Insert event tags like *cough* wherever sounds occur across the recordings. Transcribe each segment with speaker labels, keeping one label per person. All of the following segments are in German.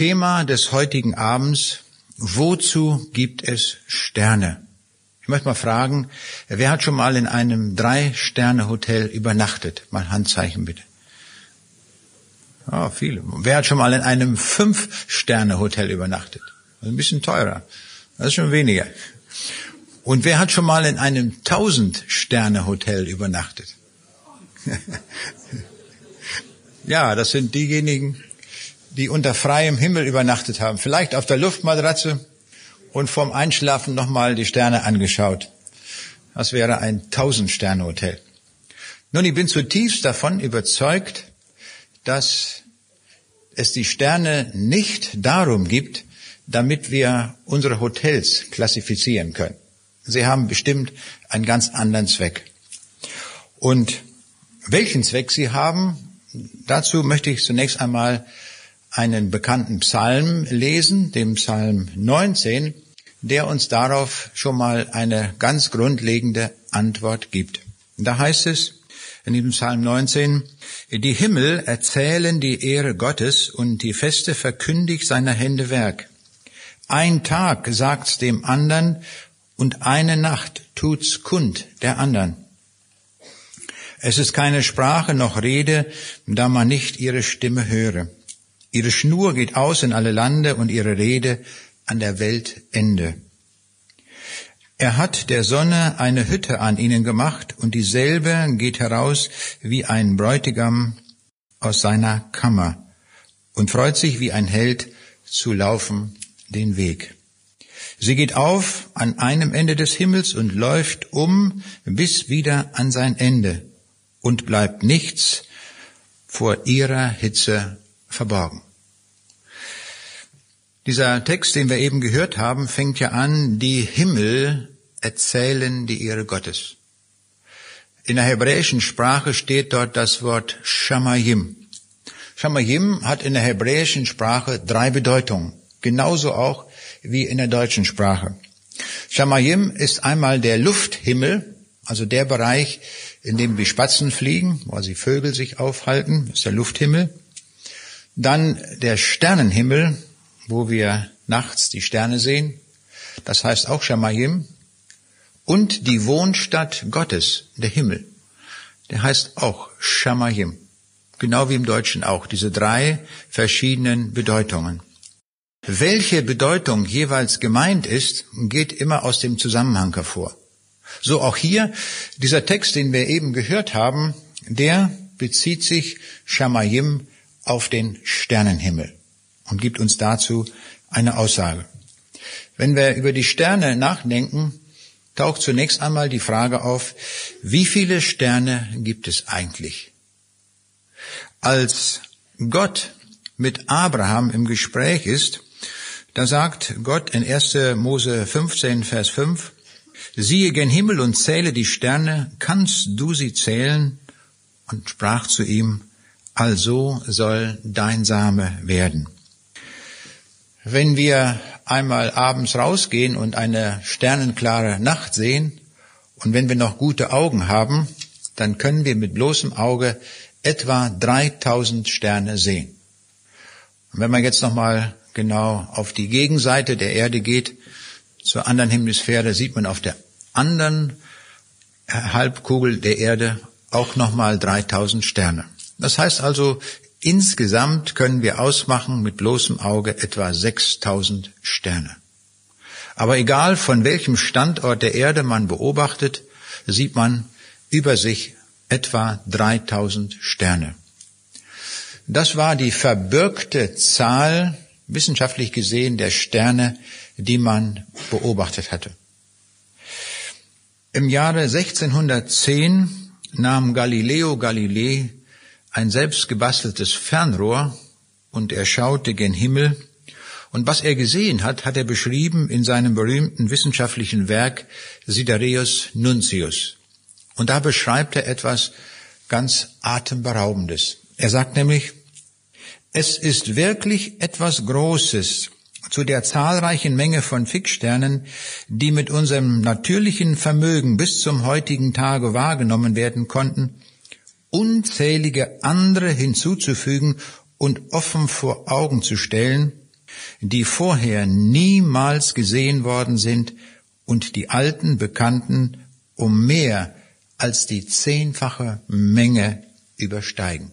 Speaker 1: Thema des heutigen Abends, wozu gibt es Sterne? Ich möchte mal fragen, wer hat schon mal in einem Drei-Sterne-Hotel übernachtet? Mal Handzeichen bitte. Ah, viele. Wer hat schon mal in einem Fünf-Sterne-Hotel übernachtet? ein bisschen teurer. Das ist schon weniger. Und wer hat schon mal in einem Tausend-Sterne-Hotel übernachtet? *laughs* ja, das sind diejenigen, die unter freiem Himmel übernachtet haben. Vielleicht auf der Luftmatratze und vorm Einschlafen nochmal die Sterne angeschaut. Das wäre ein Tausend-Sterne-Hotel. Nun, ich bin zutiefst davon überzeugt, dass es die Sterne nicht darum gibt, damit wir unsere Hotels klassifizieren können. Sie haben bestimmt einen ganz anderen Zweck. Und welchen Zweck sie haben, dazu möchte ich zunächst einmal einen bekannten Psalm lesen, dem Psalm 19, der uns darauf schon mal eine ganz grundlegende Antwort gibt. Da heißt es in diesem Psalm 19, die Himmel erzählen die Ehre Gottes und die Feste verkündigt seiner Hände Werk. Ein Tag sagt's dem andern und eine Nacht tut's kund der andern. Es ist keine Sprache noch Rede, da man nicht ihre Stimme höre. Ihre Schnur geht aus in alle Lande und ihre Rede an der Weltende. Er hat der Sonne eine Hütte an ihnen gemacht und dieselbe geht heraus wie ein Bräutigam aus seiner Kammer und freut sich wie ein Held zu laufen den Weg. Sie geht auf an einem Ende des Himmels und läuft um bis wieder an sein Ende und bleibt nichts vor ihrer Hitze verborgen. Dieser Text, den wir eben gehört haben, fängt ja an, die Himmel erzählen die Ehre Gottes. In der hebräischen Sprache steht dort das Wort Shamayim. Shamayim hat in der hebräischen Sprache drei Bedeutungen, genauso auch wie in der deutschen Sprache. Shamayim ist einmal der Lufthimmel, also der Bereich, in dem die Spatzen fliegen, wo die Vögel sich aufhalten, ist der Lufthimmel. Dann der Sternenhimmel, wo wir nachts die Sterne sehen, das heißt auch Shamayim. Und die Wohnstadt Gottes, der Himmel, der heißt auch Shamayim. Genau wie im Deutschen auch, diese drei verschiedenen Bedeutungen. Welche Bedeutung jeweils gemeint ist, geht immer aus dem Zusammenhang hervor. So auch hier, dieser Text, den wir eben gehört haben, der bezieht sich Shamayim auf den Sternenhimmel und gibt uns dazu eine Aussage. Wenn wir über die Sterne nachdenken, taucht zunächst einmal die Frage auf, wie viele Sterne gibt es eigentlich? Als Gott mit Abraham im Gespräch ist, da sagt Gott in 1. Mose 15, Vers 5, siehe gen Himmel und zähle die Sterne, kannst du sie zählen? Und sprach zu ihm, also soll dein Same werden. Wenn wir einmal abends rausgehen und eine sternenklare Nacht sehen und wenn wir noch gute Augen haben, dann können wir mit bloßem Auge etwa 3000 Sterne sehen. Und wenn man jetzt nochmal genau auf die Gegenseite der Erde geht, zur anderen Hemisphäre, sieht man auf der anderen Halbkugel der Erde auch nochmal 3000 Sterne. Das heißt also, insgesamt können wir ausmachen mit bloßem Auge etwa 6000 Sterne. Aber egal von welchem Standort der Erde man beobachtet, sieht man über sich etwa 3000 Sterne. Das war die verbürgte Zahl wissenschaftlich gesehen der Sterne, die man beobachtet hatte. Im Jahre 1610 nahm Galileo Galilei ein selbst gebasteltes Fernrohr und er schaute gen Himmel und was er gesehen hat, hat er beschrieben in seinem berühmten wissenschaftlichen Werk Sidereus Nuntius. Und da beschreibt er etwas ganz atemberaubendes. Er sagt nämlich, es ist wirklich etwas Großes zu der zahlreichen Menge von Fixsternen, die mit unserem natürlichen Vermögen bis zum heutigen Tage wahrgenommen werden konnten, unzählige andere hinzuzufügen und offen vor Augen zu stellen, die vorher niemals gesehen worden sind und die alten Bekannten um mehr als die zehnfache Menge übersteigen.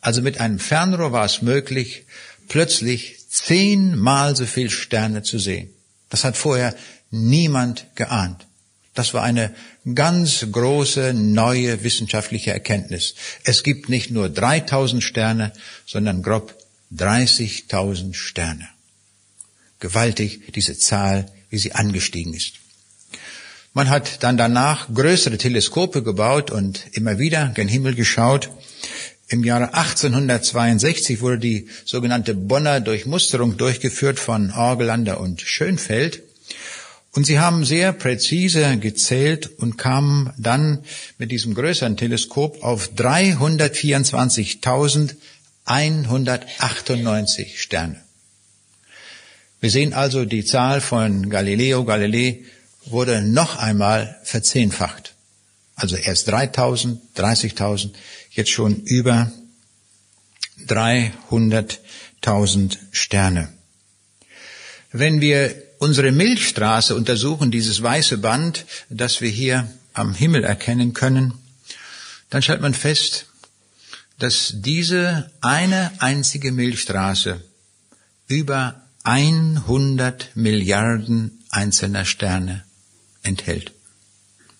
Speaker 1: Also mit einem Fernrohr war es möglich, plötzlich zehnmal so viel Sterne zu sehen. Das hat vorher niemand geahnt. Das war eine ganz große neue wissenschaftliche Erkenntnis. Es gibt nicht nur 3000 Sterne, sondern grob 30.000 Sterne. Gewaltig diese Zahl, wie sie angestiegen ist. Man hat dann danach größere Teleskope gebaut und immer wieder gen Himmel geschaut. Im Jahre 1862 wurde die sogenannte Bonner Durchmusterung durchgeführt von Orgelander und Schönfeld. Und sie haben sehr präzise gezählt und kamen dann mit diesem größeren Teleskop auf 324.198 Sterne. Wir sehen also, die Zahl von Galileo Galilei wurde noch einmal verzehnfacht. Also erst 3000, 30.000, jetzt schon über 300.000 Sterne. Wenn wir unsere Milchstraße untersuchen, dieses weiße Band, das wir hier am Himmel erkennen können, dann stellt man fest, dass diese eine einzige Milchstraße über 100 Milliarden einzelner Sterne enthält.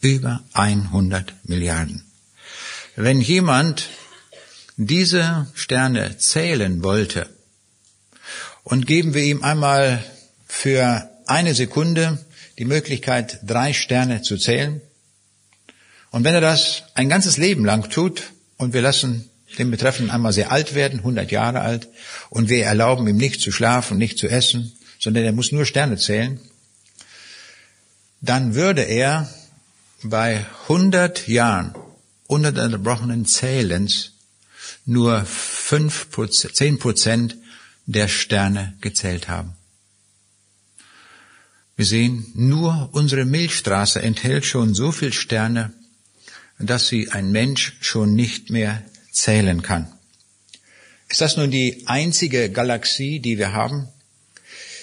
Speaker 1: Über 100 Milliarden. Wenn jemand diese Sterne zählen wollte und geben wir ihm einmal für eine Sekunde die Möglichkeit, drei Sterne zu zählen. Und wenn er das ein ganzes Leben lang tut und wir lassen den Betreffenden einmal sehr alt werden, 100 Jahre alt, und wir erlauben ihm nicht zu schlafen, nicht zu essen, sondern er muss nur Sterne zählen, dann würde er bei 100 Jahren ununterbrochenen Zählens nur 5 10 Prozent der Sterne gezählt haben. Wir sehen, nur unsere Milchstraße enthält schon so viel Sterne, dass sie ein Mensch schon nicht mehr zählen kann. Ist das nun die einzige Galaxie, die wir haben?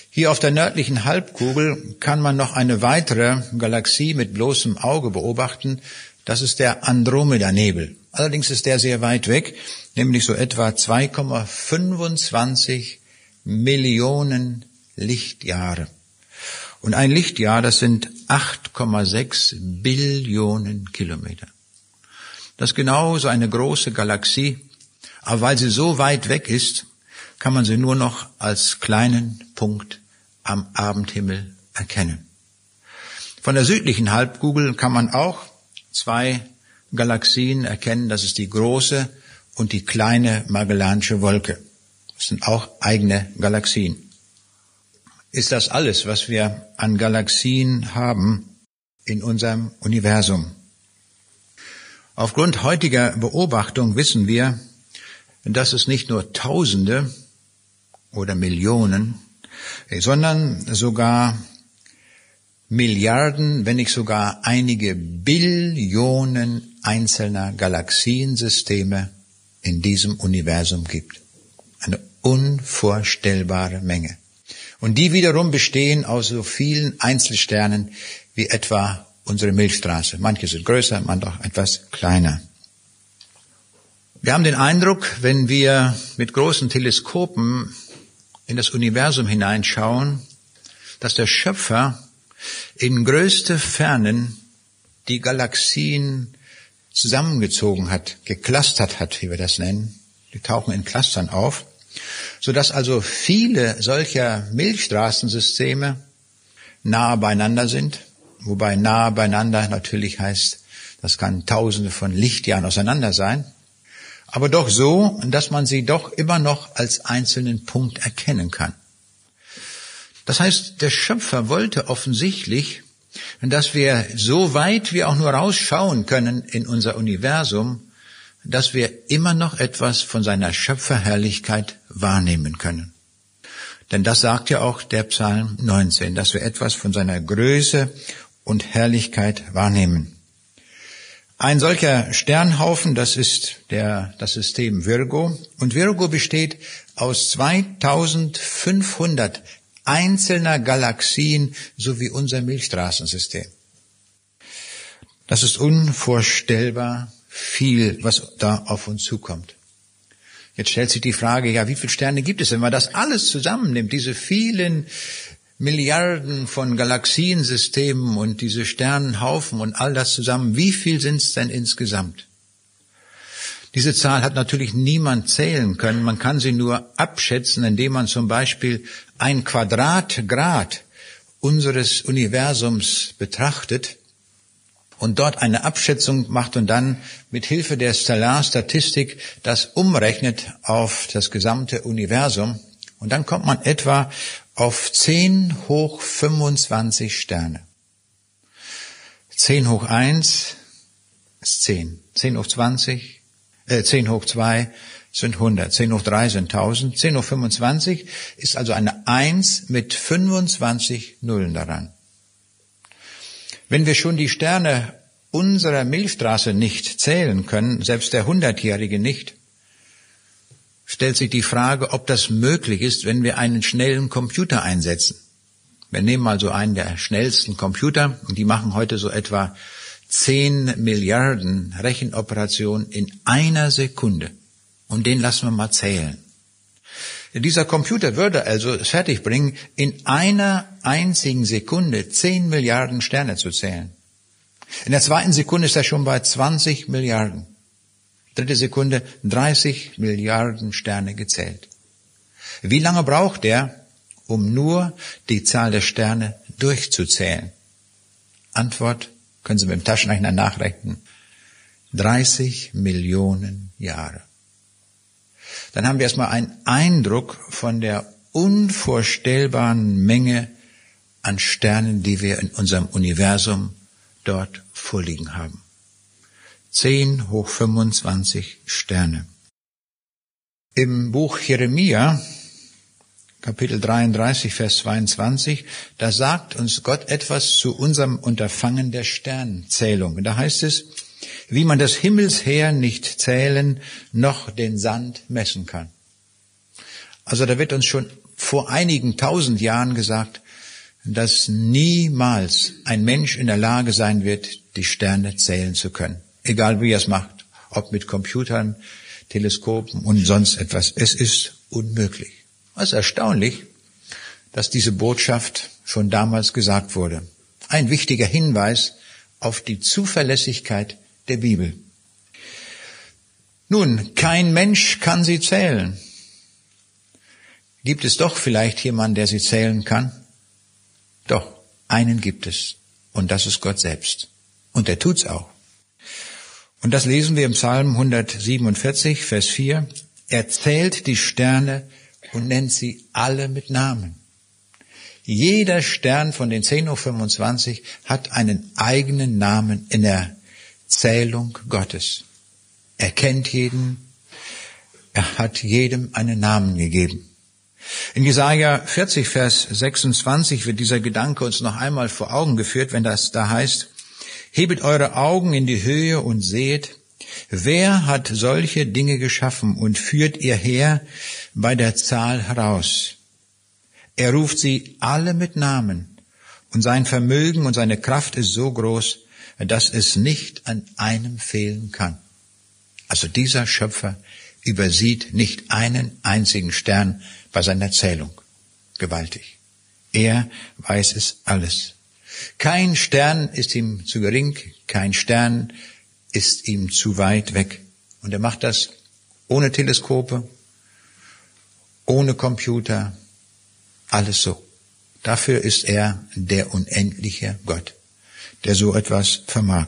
Speaker 1: Hier auf der nördlichen Halbkugel kann man noch eine weitere Galaxie mit bloßem Auge beobachten. Das ist der Andromeda-Nebel. Allerdings ist der sehr weit weg, nämlich so etwa 2,25 Millionen Lichtjahre. Und ein Lichtjahr, das sind 8,6 Billionen Kilometer. Das ist genau so eine große Galaxie. Aber weil sie so weit weg ist, kann man sie nur noch als kleinen Punkt am Abendhimmel erkennen. Von der südlichen Halbkugel kann man auch zwei Galaxien erkennen. Das ist die große und die kleine Magellanische Wolke. Das sind auch eigene Galaxien ist das alles, was wir an Galaxien haben in unserem Universum. Aufgrund heutiger Beobachtung wissen wir, dass es nicht nur Tausende oder Millionen, sondern sogar Milliarden, wenn nicht sogar einige Billionen einzelner Galaxiensysteme in diesem Universum gibt. Eine unvorstellbare Menge. Und die wiederum bestehen aus so vielen Einzelsternen wie etwa unsere Milchstraße. Manche sind größer, manche auch etwas kleiner. Wir haben den Eindruck, wenn wir mit großen Teleskopen in das Universum hineinschauen, dass der Schöpfer in größte Fernen die Galaxien zusammengezogen hat, geklustert hat, wie wir das nennen. Die tauchen in Clustern auf sodass also viele solcher Milchstraßensysteme nahe beieinander sind, wobei nahe beieinander natürlich heißt, das kann tausende von Lichtjahren auseinander sein, aber doch so, dass man sie doch immer noch als einzelnen Punkt erkennen kann. Das heißt, der Schöpfer wollte offensichtlich, dass wir so weit wir auch nur rausschauen können in unser Universum, dass wir immer noch etwas von seiner Schöpferherrlichkeit wahrnehmen können. Denn das sagt ja auch der Psalm 19, dass wir etwas von seiner Größe und Herrlichkeit wahrnehmen. Ein solcher Sternhaufen, das ist der, das System Virgo. Und Virgo besteht aus 2500 einzelner Galaxien sowie unser Milchstraßensystem. Das ist unvorstellbar viel, was da auf uns zukommt. Jetzt stellt sich die Frage, ja, wie viele Sterne gibt es, wenn man das alles zusammennimmt, diese vielen Milliarden von Galaxiensystemen und diese Sternenhaufen und all das zusammen, wie viel sind es denn insgesamt? Diese Zahl hat natürlich niemand zählen können. Man kann sie nur abschätzen, indem man zum Beispiel ein Quadratgrad unseres Universums betrachtet und dort eine Abschätzung macht und dann mit Hilfe der Stellarstatistik das umrechnet auf das gesamte Universum. Und dann kommt man etwa auf 10 hoch 25 Sterne. 10 hoch 1 ist 10. 10 hoch 20, äh, 10 hoch 2 sind 100. 10 hoch 3 sind 1000. 10 hoch 25 ist also eine 1 mit 25 Nullen daran. Wenn wir schon die Sterne unserer Milchstraße nicht zählen können, selbst der Hundertjährige nicht, stellt sich die Frage, ob das möglich ist, wenn wir einen schnellen Computer einsetzen. Wir nehmen also einen der schnellsten Computer und die machen heute so etwa 10 Milliarden Rechenoperationen in einer Sekunde. Und den lassen wir mal zählen. Dieser Computer würde also es fertigbringen, in einer einzigen Sekunde 10 Milliarden Sterne zu zählen. In der zweiten Sekunde ist er schon bei 20 Milliarden. Dritte Sekunde 30 Milliarden Sterne gezählt. Wie lange braucht er, um nur die Zahl der Sterne durchzuzählen? Antwort können Sie mit dem Taschenrechner nachrechnen. 30 Millionen Jahre. Dann haben wir erstmal einen Eindruck von der unvorstellbaren Menge an Sternen, die wir in unserem Universum dort vorliegen haben. 10 hoch 25 Sterne. Im Buch Jeremia, Kapitel 33, Vers 22, da sagt uns Gott etwas zu unserem Unterfangen der Sternzählung. Da heißt es, wie man das Himmelsheer nicht zählen, noch den Sand messen kann. Also da wird uns schon vor einigen tausend Jahren gesagt, dass niemals ein Mensch in der Lage sein wird, die Sterne zählen zu können. Egal wie er es macht, ob mit Computern, Teleskopen und sonst etwas. Es ist unmöglich. Es ist erstaunlich, dass diese Botschaft schon damals gesagt wurde. Ein wichtiger Hinweis auf die Zuverlässigkeit der Bibel. Nun, kein Mensch kann sie zählen. Gibt es doch vielleicht jemanden, der sie zählen kann? Doch, einen gibt es. Und das ist Gott selbst. Und er tut's auch. Und das lesen wir im Psalm 147, Vers 4. Er zählt die Sterne und nennt sie alle mit Namen. Jeder Stern von den 10.25 Uhr hat einen eigenen Namen in der Zählung Gottes. Er kennt jeden, er hat jedem einen Namen gegeben. In Jesaja 40, Vers 26 wird dieser Gedanke uns noch einmal vor Augen geführt, wenn das da heißt, Hebet eure Augen in die Höhe und seht, wer hat solche Dinge geschaffen und führt ihr her bei der Zahl heraus. Er ruft sie alle mit Namen und sein Vermögen und seine Kraft ist so groß, dass es nicht an einem fehlen kann. Also dieser Schöpfer übersieht nicht einen einzigen Stern bei seiner Zählung. Gewaltig. Er weiß es alles. Kein Stern ist ihm zu gering, kein Stern ist ihm zu weit weg. Und er macht das ohne Teleskope, ohne Computer, alles so. Dafür ist er der unendliche Gott, der so etwas vermag.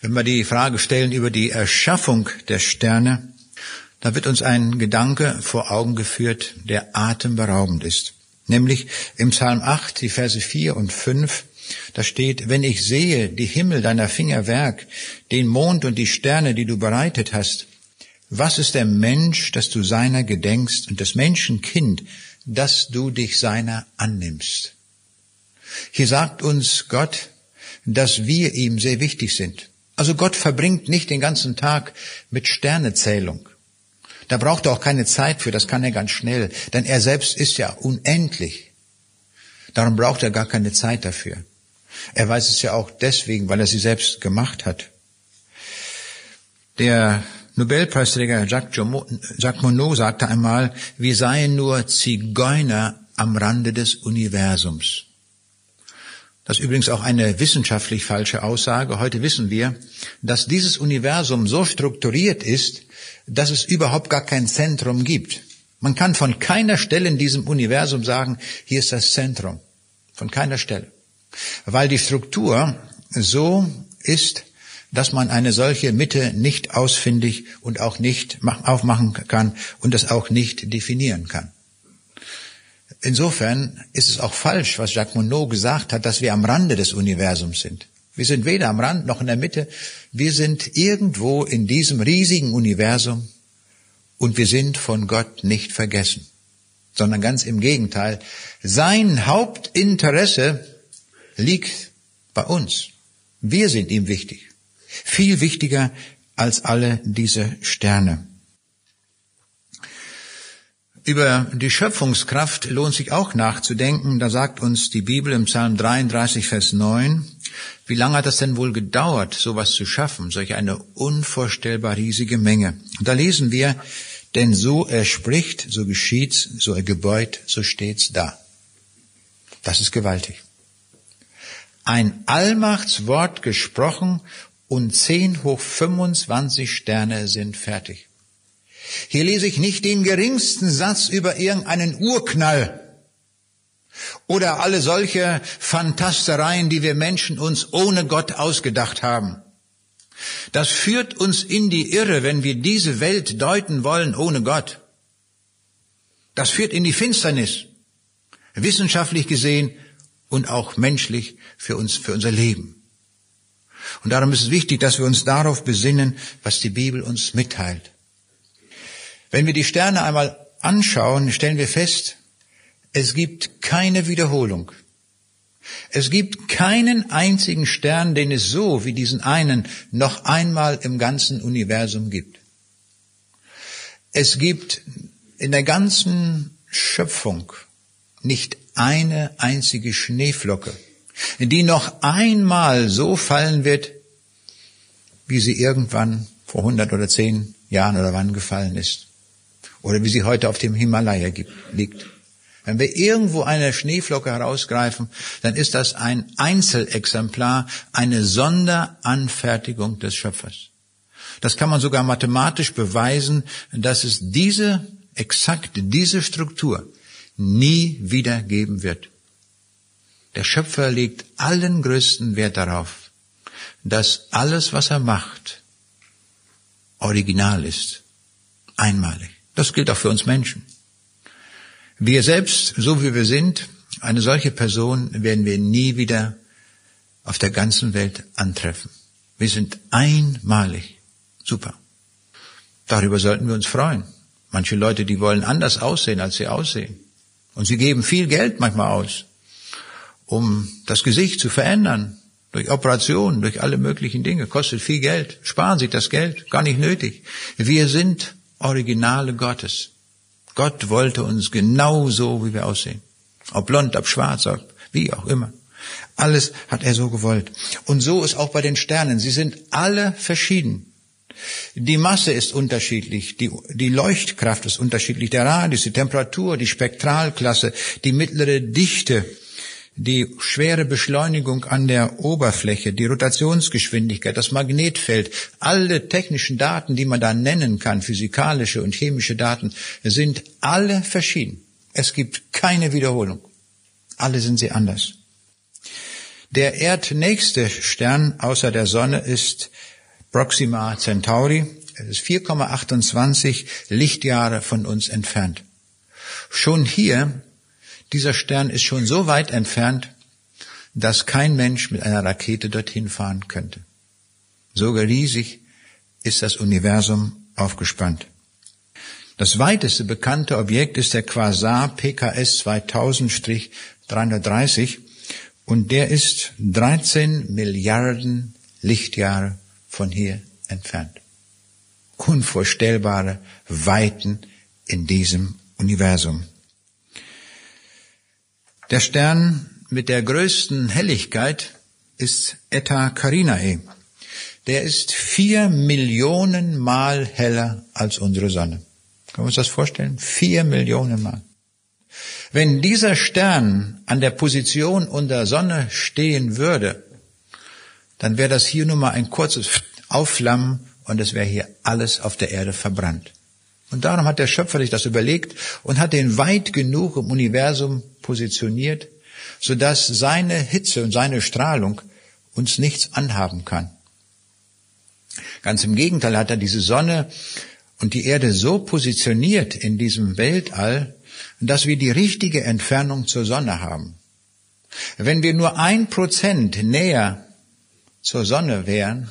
Speaker 1: Wenn wir die Frage stellen über die Erschaffung der Sterne, da wird uns ein Gedanke vor Augen geführt, der atemberaubend ist. Nämlich im Psalm 8, die Verse 4 und 5, da steht, wenn ich sehe die Himmel deiner Finger Werk, den Mond und die Sterne, die du bereitet hast, was ist der Mensch, dass du seiner gedenkst und des Menschen Kind, dass du dich seiner annimmst? Hier sagt uns Gott, dass wir ihm sehr wichtig sind. Also Gott verbringt nicht den ganzen Tag mit Sternezählung. Da braucht er auch keine Zeit für, das kann er ganz schnell, denn er selbst ist ja unendlich. Darum braucht er gar keine Zeit dafür. Er weiß es ja auch deswegen, weil er sie selbst gemacht hat. Der Nobelpreisträger Jacques Monod sagte einmal, wir seien nur Zigeuner am Rande des Universums. Das ist übrigens auch eine wissenschaftlich falsche Aussage. Heute wissen wir, dass dieses Universum so strukturiert ist, dass es überhaupt gar kein Zentrum gibt. Man kann von keiner Stelle in diesem Universum sagen, hier ist das Zentrum. Von keiner Stelle. Weil die Struktur so ist, dass man eine solche Mitte nicht ausfindig und auch nicht aufmachen kann und das auch nicht definieren kann. Insofern ist es auch falsch, was Jacques Monod gesagt hat, dass wir am Rande des Universums sind. Wir sind weder am Rand noch in der Mitte. Wir sind irgendwo in diesem riesigen Universum und wir sind von Gott nicht vergessen, sondern ganz im Gegenteil. Sein Hauptinteresse liegt bei uns. Wir sind ihm wichtig. Viel wichtiger als alle diese Sterne. Über die Schöpfungskraft lohnt sich auch nachzudenken. Da sagt uns die Bibel im Psalm 33, Vers 9, wie lange hat das denn wohl gedauert, sowas zu schaffen, solch eine unvorstellbar riesige Menge? Und da lesen wir, denn so er spricht, so geschieht's, so er gebeut, so steht's da. Das ist gewaltig. Ein Allmachtswort gesprochen und 10 hoch 25 Sterne sind fertig. Hier lese ich nicht den geringsten Satz über irgendeinen Urknall oder alle solche Fantastereien, die wir Menschen uns ohne Gott ausgedacht haben. Das führt uns in die Irre, wenn wir diese Welt deuten wollen ohne Gott. Das führt in die Finsternis, wissenschaftlich gesehen und auch menschlich für uns, für unser Leben. Und darum ist es wichtig, dass wir uns darauf besinnen, was die Bibel uns mitteilt. Wenn wir die Sterne einmal anschauen, stellen wir fest, es gibt keine Wiederholung. Es gibt keinen einzigen Stern, den es so wie diesen einen noch einmal im ganzen Universum gibt. Es gibt in der ganzen Schöpfung nicht eine einzige Schneeflocke, die noch einmal so fallen wird, wie sie irgendwann vor 100 oder 10 Jahren oder wann gefallen ist oder wie sie heute auf dem Himalaya liegt. Wenn wir irgendwo eine Schneeflocke herausgreifen, dann ist das ein Einzelexemplar, eine Sonderanfertigung des Schöpfers. Das kann man sogar mathematisch beweisen, dass es diese, exakt diese Struktur nie wieder geben wird. Der Schöpfer legt allen größten Wert darauf, dass alles, was er macht, original ist, einmalig. Das gilt auch für uns Menschen. Wir selbst, so wie wir sind, eine solche Person werden wir nie wieder auf der ganzen Welt antreffen. Wir sind einmalig. Super. Darüber sollten wir uns freuen. Manche Leute, die wollen anders aussehen, als sie aussehen. Und sie geben viel Geld manchmal aus, um das Gesicht zu verändern. Durch Operationen, durch alle möglichen Dinge. Kostet viel Geld. Sparen Sie das Geld. Gar nicht nötig. Wir sind Originale Gottes. Gott wollte uns genau so, wie wir aussehen. Ob blond, ob schwarz, ob wie auch immer. Alles hat er so gewollt. Und so ist auch bei den Sternen. Sie sind alle verschieden. Die Masse ist unterschiedlich, die, die Leuchtkraft ist unterschiedlich, der Radius, die Temperatur, die Spektralklasse, die mittlere Dichte, die schwere Beschleunigung an der Oberfläche, die Rotationsgeschwindigkeit, das Magnetfeld, alle technischen Daten, die man da nennen kann, physikalische und chemische Daten, sind alle verschieden. Es gibt keine Wiederholung. Alle sind sie anders. Der erdnächste Stern außer der Sonne ist Proxima Centauri. Es ist 4,28 Lichtjahre von uns entfernt. Schon hier dieser Stern ist schon so weit entfernt, dass kein Mensch mit einer Rakete dorthin fahren könnte. So riesig ist das Universum aufgespannt. Das weiteste bekannte Objekt ist der Quasar PKS 2000-330 Und der ist 13 Milliarden Lichtjahre von hier entfernt. Unvorstellbare Weiten in diesem Universum. Der Stern mit der größten Helligkeit ist Eta Carinae. Der ist vier Millionen Mal heller als unsere Sonne. Können wir uns das vorstellen? Vier Millionen Mal. Wenn dieser Stern an der Position unserer Sonne stehen würde, dann wäre das hier nur mal ein kurzes Aufflammen und es wäre hier alles auf der Erde verbrannt. Und darum hat der Schöpfer sich das überlegt und hat den weit genug im Universum positioniert, sodass seine Hitze und seine Strahlung uns nichts anhaben kann. Ganz im Gegenteil hat er diese Sonne und die Erde so positioniert in diesem Weltall, dass wir die richtige Entfernung zur Sonne haben. Wenn wir nur ein Prozent näher zur Sonne wären,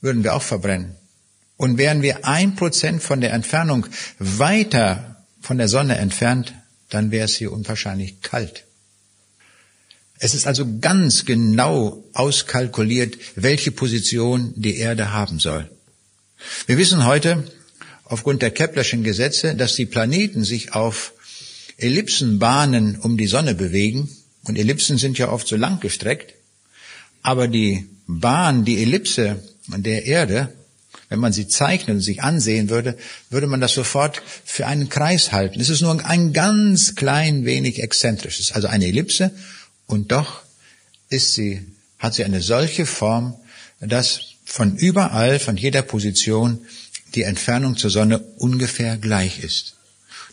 Speaker 1: würden wir auch verbrennen. Und wären wir ein Prozent von der Entfernung weiter von der Sonne entfernt, dann wäre es hier unwahrscheinlich kalt. Es ist also ganz genau auskalkuliert, welche Position die Erde haben soll. Wir wissen heute aufgrund der Keplerschen Gesetze, dass die Planeten sich auf Ellipsenbahnen um die Sonne bewegen. Und Ellipsen sind ja oft so lang gestreckt. Aber die Bahn, die Ellipse der Erde, wenn man sie zeichnen und sich ansehen würde, würde man das sofort für einen Kreis halten. Es ist nur ein ganz klein wenig exzentrisch. Es ist also eine Ellipse und doch ist sie, hat sie eine solche Form, dass von überall, von jeder Position die Entfernung zur Sonne ungefähr gleich ist.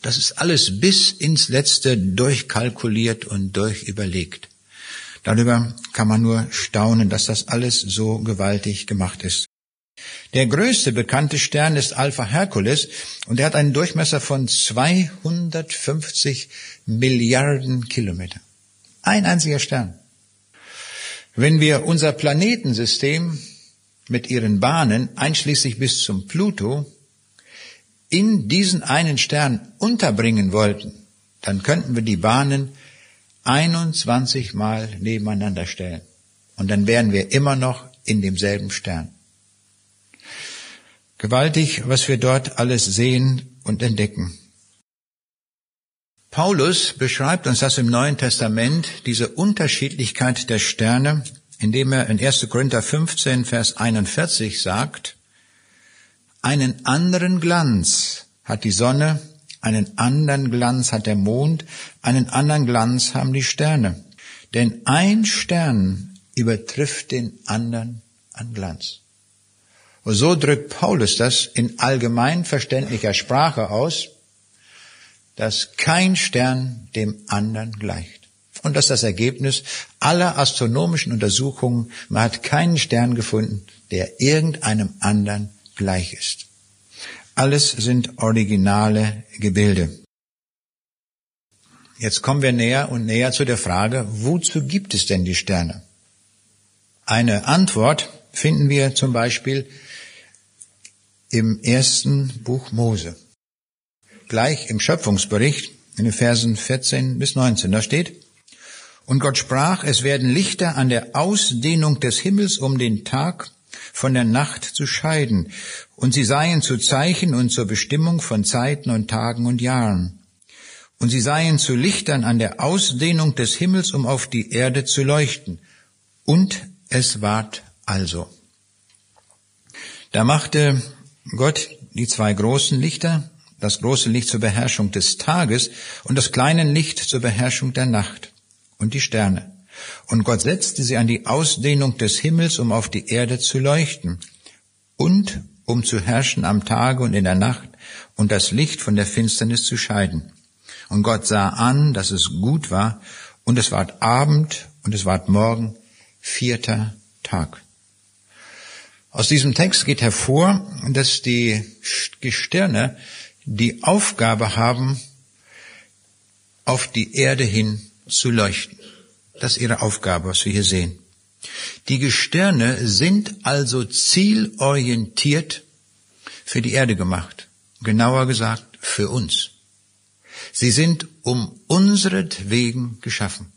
Speaker 1: Das ist alles bis ins Letzte durchkalkuliert und durchüberlegt. Darüber kann man nur staunen, dass das alles so gewaltig gemacht ist. Der größte bekannte Stern ist Alpha Hercules und er hat einen Durchmesser von 250 Milliarden Kilometer. Ein einziger Stern. Wenn wir unser Planetensystem mit ihren Bahnen, einschließlich bis zum Pluto, in diesen einen Stern unterbringen wollten, dann könnten wir die Bahnen 21 Mal nebeneinander stellen. Und dann wären wir immer noch in demselben Stern. Gewaltig, was wir dort alles sehen und entdecken. Paulus beschreibt uns das im Neuen Testament, diese Unterschiedlichkeit der Sterne, indem er in 1. Korinther 15, Vers 41 sagt, einen anderen Glanz hat die Sonne, einen anderen Glanz hat der Mond, einen anderen Glanz haben die Sterne. Denn ein Stern übertrifft den anderen an Glanz. Und so drückt Paulus das in allgemein verständlicher Sprache aus, dass kein Stern dem anderen gleicht. Und das ist das Ergebnis aller astronomischen Untersuchungen. Man hat keinen Stern gefunden, der irgendeinem anderen gleich ist. Alles sind originale Gebilde. Jetzt kommen wir näher und näher zu der Frage, wozu gibt es denn die Sterne? Eine Antwort finden wir zum Beispiel im ersten Buch Mose. Gleich im Schöpfungsbericht in den Versen 14 bis 19, da steht, und Gott sprach, es werden Lichter an der Ausdehnung des Himmels um den Tag von der Nacht zu scheiden, und sie seien zu Zeichen und zur Bestimmung von Zeiten und Tagen und Jahren. Und sie seien zu Lichtern an der Ausdehnung des Himmels, um auf die Erde zu leuchten. Und es ward also. Da machte Gott die zwei großen Lichter, das große Licht zur Beherrschung des Tages und das kleine Licht zur Beherrschung der Nacht und die Sterne. Und Gott setzte sie an die Ausdehnung des Himmels, um auf die Erde zu leuchten und um zu herrschen am Tage und in der Nacht und das Licht von der Finsternis zu scheiden. Und Gott sah an, dass es gut war, und es ward Abend und es ward Morgen, vierter Tag. Aus diesem Text geht hervor, dass die Gestirne die Aufgabe haben, auf die Erde hin zu leuchten. Das ist ihre Aufgabe, was wir hier sehen. Die Gestirne sind also zielorientiert für die Erde gemacht. Genauer gesagt, für uns. Sie sind um unseretwegen geschaffen.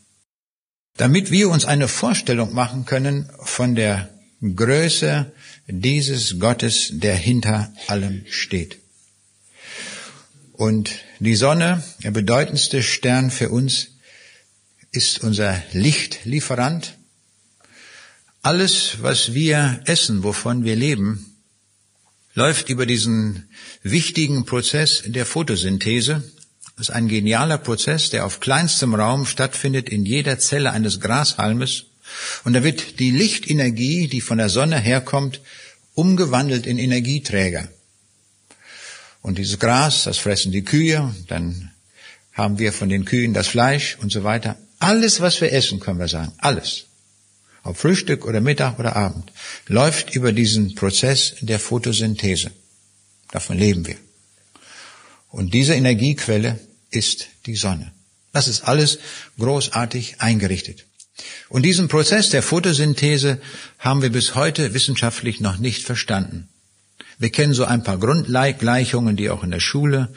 Speaker 1: damit wir uns eine Vorstellung machen können von der Größe dieses Gottes, der hinter allem steht. Und die Sonne, der bedeutendste Stern für uns, ist unser Lichtlieferant. Alles, was wir essen, wovon wir leben, läuft über diesen wichtigen Prozess der Photosynthese. Das ist ein genialer Prozess, der auf kleinstem Raum stattfindet in jeder Zelle eines Grashalmes. Und da wird die Lichtenergie, die von der Sonne herkommt, umgewandelt in Energieträger. Und dieses Gras, das fressen die Kühe, dann haben wir von den Kühen das Fleisch und so weiter. Alles, was wir essen, können wir sagen, alles, ob Frühstück oder Mittag oder Abend, läuft über diesen Prozess der Photosynthese. Davon leben wir. Und diese Energiequelle ist die Sonne. Das ist alles großartig eingerichtet. Und diesen Prozess der Photosynthese haben wir bis heute wissenschaftlich noch nicht verstanden. Wir kennen so ein paar Grundgleichungen, die auch in der Schule,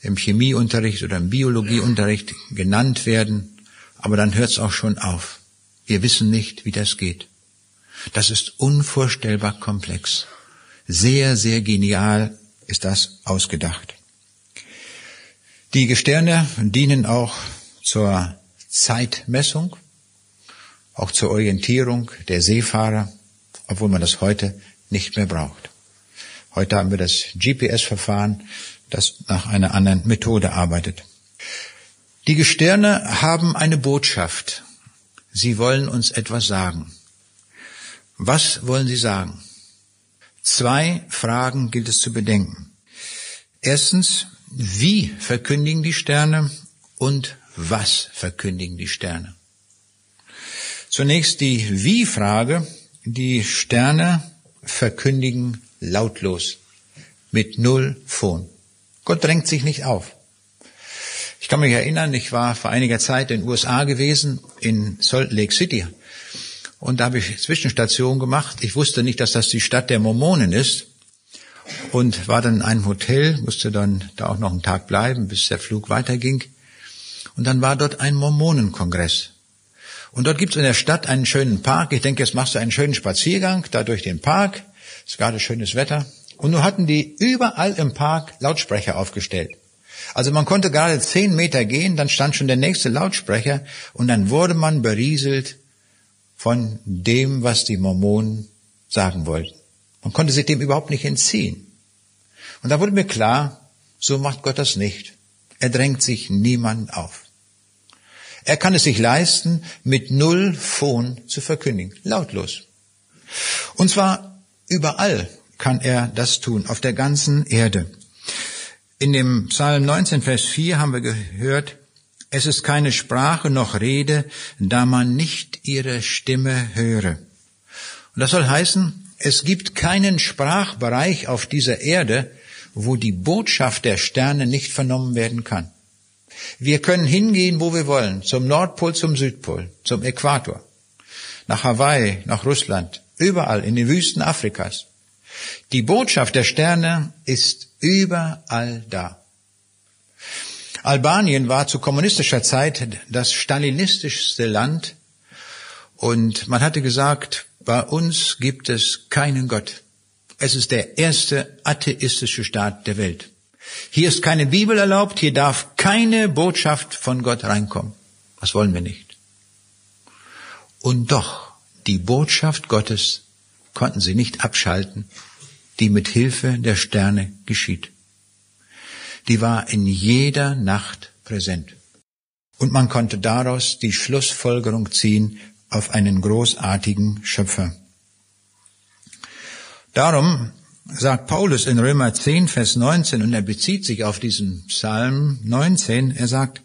Speaker 1: im Chemieunterricht oder im Biologieunterricht genannt werden. Aber dann hört es auch schon auf. Wir wissen nicht, wie das geht. Das ist unvorstellbar komplex. Sehr, sehr genial ist das ausgedacht. Die Gestirne dienen auch zur Zeitmessung, auch zur Orientierung der Seefahrer, obwohl man das heute nicht mehr braucht. Heute haben wir das GPS-Verfahren, das nach einer anderen Methode arbeitet. Die Gestirne haben eine Botschaft. Sie wollen uns etwas sagen. Was wollen sie sagen? Zwei Fragen gilt es zu bedenken. Erstens, wie verkündigen die Sterne und was verkündigen die Sterne? Zunächst die Wie-Frage. Die Sterne verkündigen lautlos, mit null Phon. Gott drängt sich nicht auf. Ich kann mich erinnern, ich war vor einiger Zeit in den USA gewesen, in Salt Lake City. Und da habe ich Zwischenstation gemacht. Ich wusste nicht, dass das die Stadt der Mormonen ist. Und war dann in einem Hotel, musste dann da auch noch einen Tag bleiben, bis der Flug weiterging. Und dann war dort ein Mormonenkongress. Und dort gibt es in der Stadt einen schönen Park. Ich denke, jetzt machst du einen schönen Spaziergang da durch den Park. Es ist gerade schönes Wetter. Und nun hatten die überall im Park Lautsprecher aufgestellt. Also man konnte gerade zehn Meter gehen, dann stand schon der nächste Lautsprecher und dann wurde man berieselt von dem, was die Mormonen sagen wollten. Man konnte sich dem überhaupt nicht entziehen. Und da wurde mir klar, so macht Gott das nicht. Er drängt sich niemand auf. Er kann es sich leisten, mit null Phon zu verkündigen, lautlos. Und zwar überall kann er das tun, auf der ganzen Erde. In dem Psalm 19, Vers 4 haben wir gehört, es ist keine Sprache noch Rede, da man nicht ihre Stimme höre. Und das soll heißen, es gibt keinen Sprachbereich auf dieser Erde, wo die Botschaft der Sterne nicht vernommen werden kann. Wir können hingehen, wo wir wollen, zum Nordpol, zum Südpol, zum Äquator, nach Hawaii, nach Russland, überall in den Wüsten Afrikas. Die Botschaft der Sterne ist überall da. Albanien war zu kommunistischer Zeit das stalinistischste Land und man hatte gesagt, bei uns gibt es keinen Gott. Es ist der erste atheistische Staat der Welt. Hier ist keine Bibel erlaubt, hier darf keine Botschaft von Gott reinkommen. Das wollen wir nicht. Und doch, die Botschaft Gottes konnten sie nicht abschalten die mit Hilfe der Sterne geschieht. Die war in jeder Nacht präsent. Und man konnte daraus die Schlussfolgerung ziehen auf einen großartigen Schöpfer. Darum sagt Paulus in Römer 10, Vers 19, und er bezieht sich auf diesen Psalm 19, er sagt,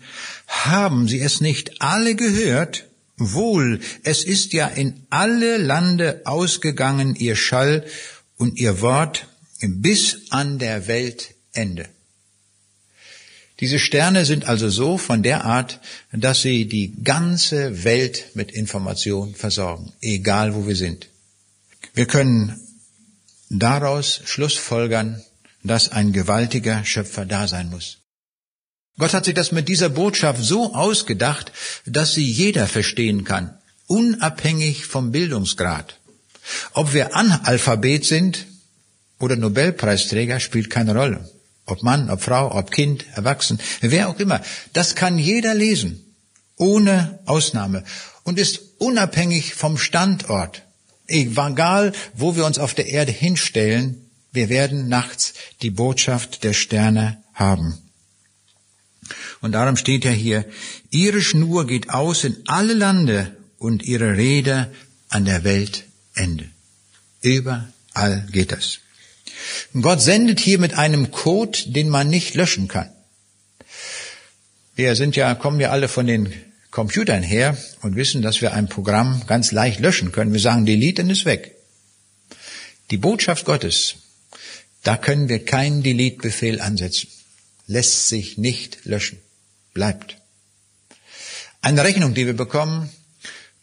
Speaker 1: haben Sie es nicht alle gehört? Wohl, es ist ja in alle Lande ausgegangen Ihr Schall und ihr Wort bis an der Weltende. Diese Sterne sind also so von der Art, dass sie die ganze Welt mit Information versorgen, egal wo wir sind. Wir können daraus Schlussfolgern, dass ein gewaltiger Schöpfer da sein muss. Gott hat sich das mit dieser Botschaft so ausgedacht, dass sie jeder verstehen kann. unabhängig vom Bildungsgrad. Ob wir Analphabet sind oder Nobelpreisträger, spielt keine Rolle. Ob Mann, ob Frau, ob Kind, Erwachsen, wer auch immer. Das kann jeder lesen, ohne Ausnahme und ist unabhängig vom Standort. Egal, wo wir uns auf der Erde hinstellen, wir werden nachts die Botschaft der Sterne haben. Und darum steht ja hier, ihre Schnur geht aus in alle Lande und ihre Rede an der Weltende. Überall geht das. Gott sendet hier mit einem Code, den man nicht löschen kann. Wir sind ja, kommen ja alle von den Computern her und wissen, dass wir ein Programm ganz leicht löschen können. Wir sagen Delete und ist weg. Die Botschaft Gottes, da können wir keinen Delete-Befehl ansetzen. Lässt sich nicht löschen. Bleibt. Eine Rechnung, die wir bekommen,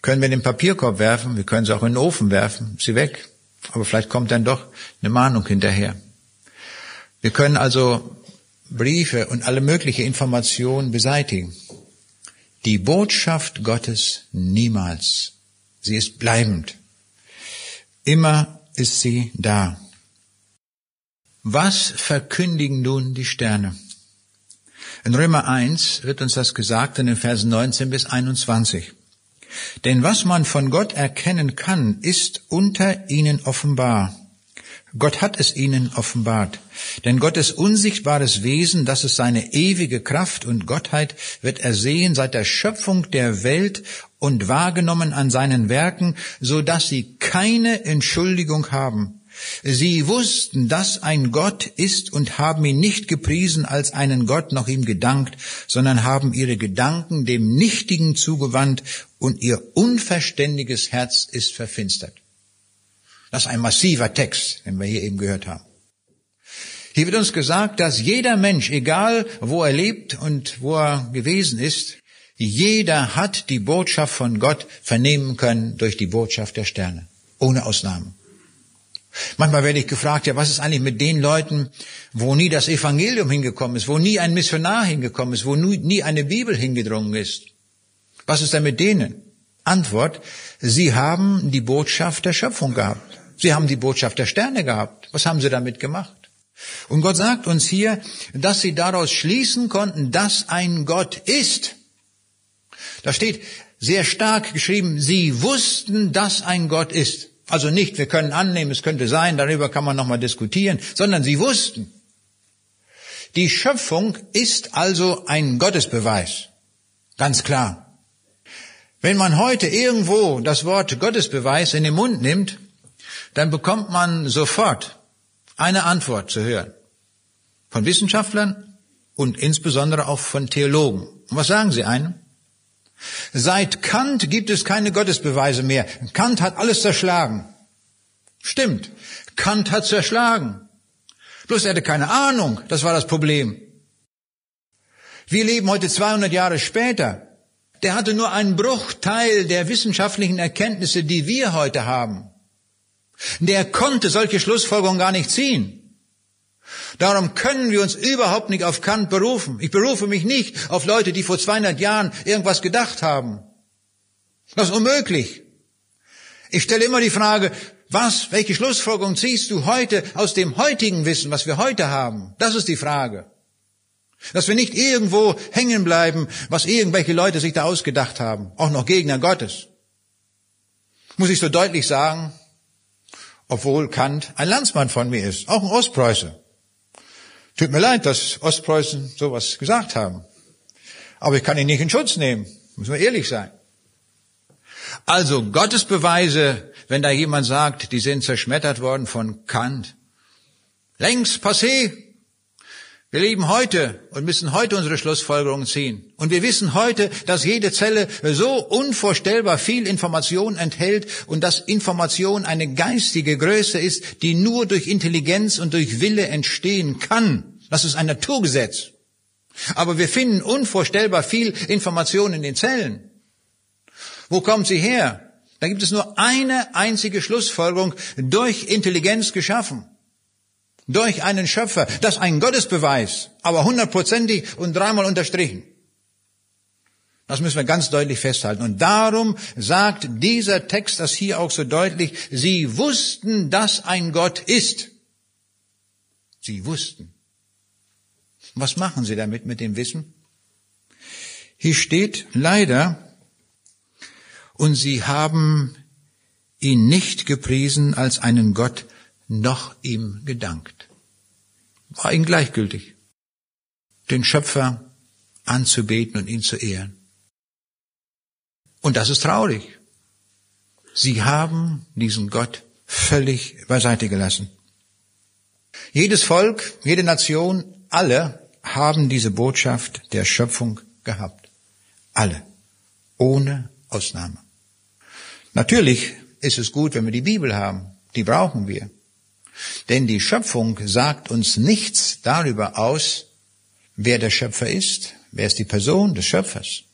Speaker 1: können wir in den Papierkorb werfen, wir können sie auch in den Ofen werfen, sie weg. Aber vielleicht kommt dann doch eine Mahnung hinterher. Wir können also Briefe und alle mögliche Informationen beseitigen. Die Botschaft Gottes niemals. Sie ist bleibend. Immer ist sie da. Was verkündigen nun die Sterne? In Römer 1 wird uns das gesagt in den Versen 19 bis 21. Denn was man von Gott erkennen kann, ist unter ihnen offenbar. Gott hat es ihnen offenbart. Denn Gottes unsichtbares Wesen, das ist seine ewige Kraft und Gottheit, wird ersehen seit der Schöpfung der Welt und wahrgenommen an seinen Werken, so dass sie keine Entschuldigung haben. Sie wussten, dass ein Gott ist und haben ihn nicht gepriesen als einen Gott, noch ihm gedankt, sondern haben ihre Gedanken dem Nichtigen zugewandt und ihr unverständiges Herz ist verfinstert. Das ist ein massiver Text, den wir hier eben gehört haben. Hier wird uns gesagt, dass jeder Mensch, egal wo er lebt und wo er gewesen ist, jeder hat die Botschaft von Gott vernehmen können durch die Botschaft der Sterne. Ohne Ausnahme. Manchmal werde ich gefragt, ja, was ist eigentlich mit den Leuten, wo nie das Evangelium hingekommen ist, wo nie ein Missionar hingekommen ist, wo nie eine Bibel hingedrungen ist? Was ist denn mit denen? Antwort, sie haben die Botschaft der Schöpfung gehabt. Sie haben die Botschaft der Sterne gehabt. Was haben sie damit gemacht? Und Gott sagt uns hier, dass sie daraus schließen konnten, dass ein Gott ist. Da steht sehr stark geschrieben, sie wussten, dass ein Gott ist. Also nicht, wir können annehmen, es könnte sein, darüber kann man nochmal diskutieren, sondern sie wussten. Die Schöpfung ist also ein Gottesbeweis. Ganz klar. Wenn man heute irgendwo das Wort Gottesbeweis in den Mund nimmt, dann bekommt man sofort eine Antwort zu hören. Von Wissenschaftlern und insbesondere auch von Theologen. Und was sagen sie einem? Seit Kant gibt es keine Gottesbeweise mehr. Kant hat alles zerschlagen. Stimmt. Kant hat zerschlagen. Bloß er hatte keine Ahnung. Das war das Problem. Wir leben heute 200 Jahre später. Der hatte nur einen Bruchteil der wissenschaftlichen Erkenntnisse, die wir heute haben. Der konnte solche Schlussfolgerungen gar nicht ziehen. Darum können wir uns überhaupt nicht auf Kant berufen. Ich berufe mich nicht auf Leute, die vor 200 Jahren irgendwas gedacht haben. Das ist unmöglich. Ich stelle immer die Frage, was, welche Schlussfolgerung ziehst du heute aus dem heutigen Wissen, was wir heute haben? Das ist die Frage. Dass wir nicht irgendwo hängen bleiben, was irgendwelche Leute sich da ausgedacht haben, auch noch Gegner Gottes. Muss ich so deutlich sagen, obwohl Kant ein Landsmann von mir ist, auch ein Ostpreuße. Tut mir leid, dass Ostpreußen sowas gesagt haben. Aber ich kann ihn nicht in Schutz nehmen, muss man ehrlich sein. Also Gottesbeweise, wenn da jemand sagt, die sind zerschmettert worden von Kant. Längst passé, wir leben heute und müssen heute unsere Schlussfolgerungen ziehen. Und wir wissen heute, dass jede Zelle so unvorstellbar viel Information enthält und dass Information eine geistige Größe ist, die nur durch Intelligenz und durch Wille entstehen kann. Das ist ein Naturgesetz. Aber wir finden unvorstellbar viel Information in den Zellen. Wo kommt sie her? Da gibt es nur eine einzige Schlussfolgerung durch Intelligenz geschaffen durch einen Schöpfer. Das ist ein Gottesbeweis, aber hundertprozentig und dreimal unterstrichen. Das müssen wir ganz deutlich festhalten. Und darum sagt dieser Text das hier auch so deutlich, sie wussten, dass ein Gott ist. Sie wussten. Was machen sie damit mit dem Wissen? Hier steht leider, und sie haben ihn nicht gepriesen als einen Gott, noch ihm gedankt. War ihnen gleichgültig, den Schöpfer anzubeten und ihn zu ehren. Und das ist traurig. Sie haben diesen Gott völlig beiseite gelassen. Jedes Volk, jede Nation, alle haben diese Botschaft der Schöpfung gehabt. Alle. Ohne Ausnahme. Natürlich ist es gut, wenn wir die Bibel haben. Die brauchen wir. Denn die Schöpfung sagt uns nichts darüber aus, wer der Schöpfer ist, wer ist die Person des Schöpfers.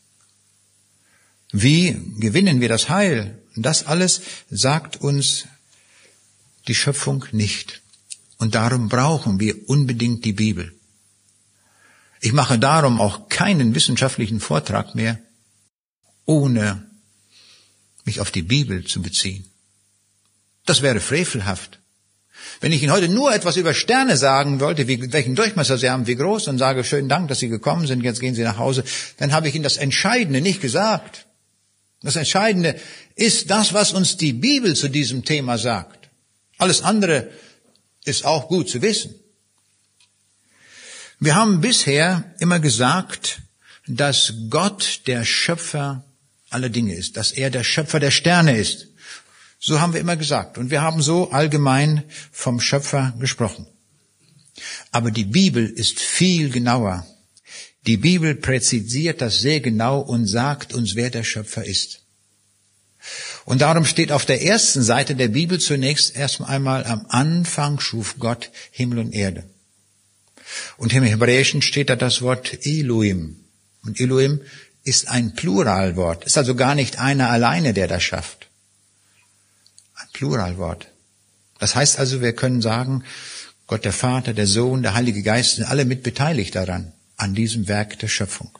Speaker 1: Wie gewinnen wir das Heil? Das alles sagt uns die Schöpfung nicht. Und darum brauchen wir unbedingt die Bibel. Ich mache darum auch keinen wissenschaftlichen Vortrag mehr, ohne mich auf die Bibel zu beziehen. Das wäre frevelhaft. Wenn ich Ihnen heute nur etwas über Sterne sagen wollte, wie, welchen Durchmesser sie haben, wie groß, und sage, schönen Dank, dass Sie gekommen sind, jetzt gehen Sie nach Hause, dann habe ich Ihnen das Entscheidende nicht gesagt. Das Entscheidende ist das, was uns die Bibel zu diesem Thema sagt. Alles andere ist auch gut zu wissen. Wir haben bisher immer gesagt, dass Gott der Schöpfer aller Dinge ist, dass er der Schöpfer der Sterne ist. So haben wir immer gesagt. Und wir haben so allgemein vom Schöpfer gesprochen. Aber die Bibel ist viel genauer. Die Bibel präzisiert das sehr genau und sagt uns, wer der Schöpfer ist. Und darum steht auf der ersten Seite der Bibel zunächst erst einmal am Anfang schuf Gott Himmel und Erde. Und im Hebräischen steht da das Wort Elohim. Und Elohim ist ein Pluralwort. Ist also gar nicht einer alleine, der das schafft. Pluralwort. Das heißt also, wir können sagen, Gott der Vater, der Sohn, der Heilige Geist sind alle mit beteiligt daran, an diesem Werk der Schöpfung.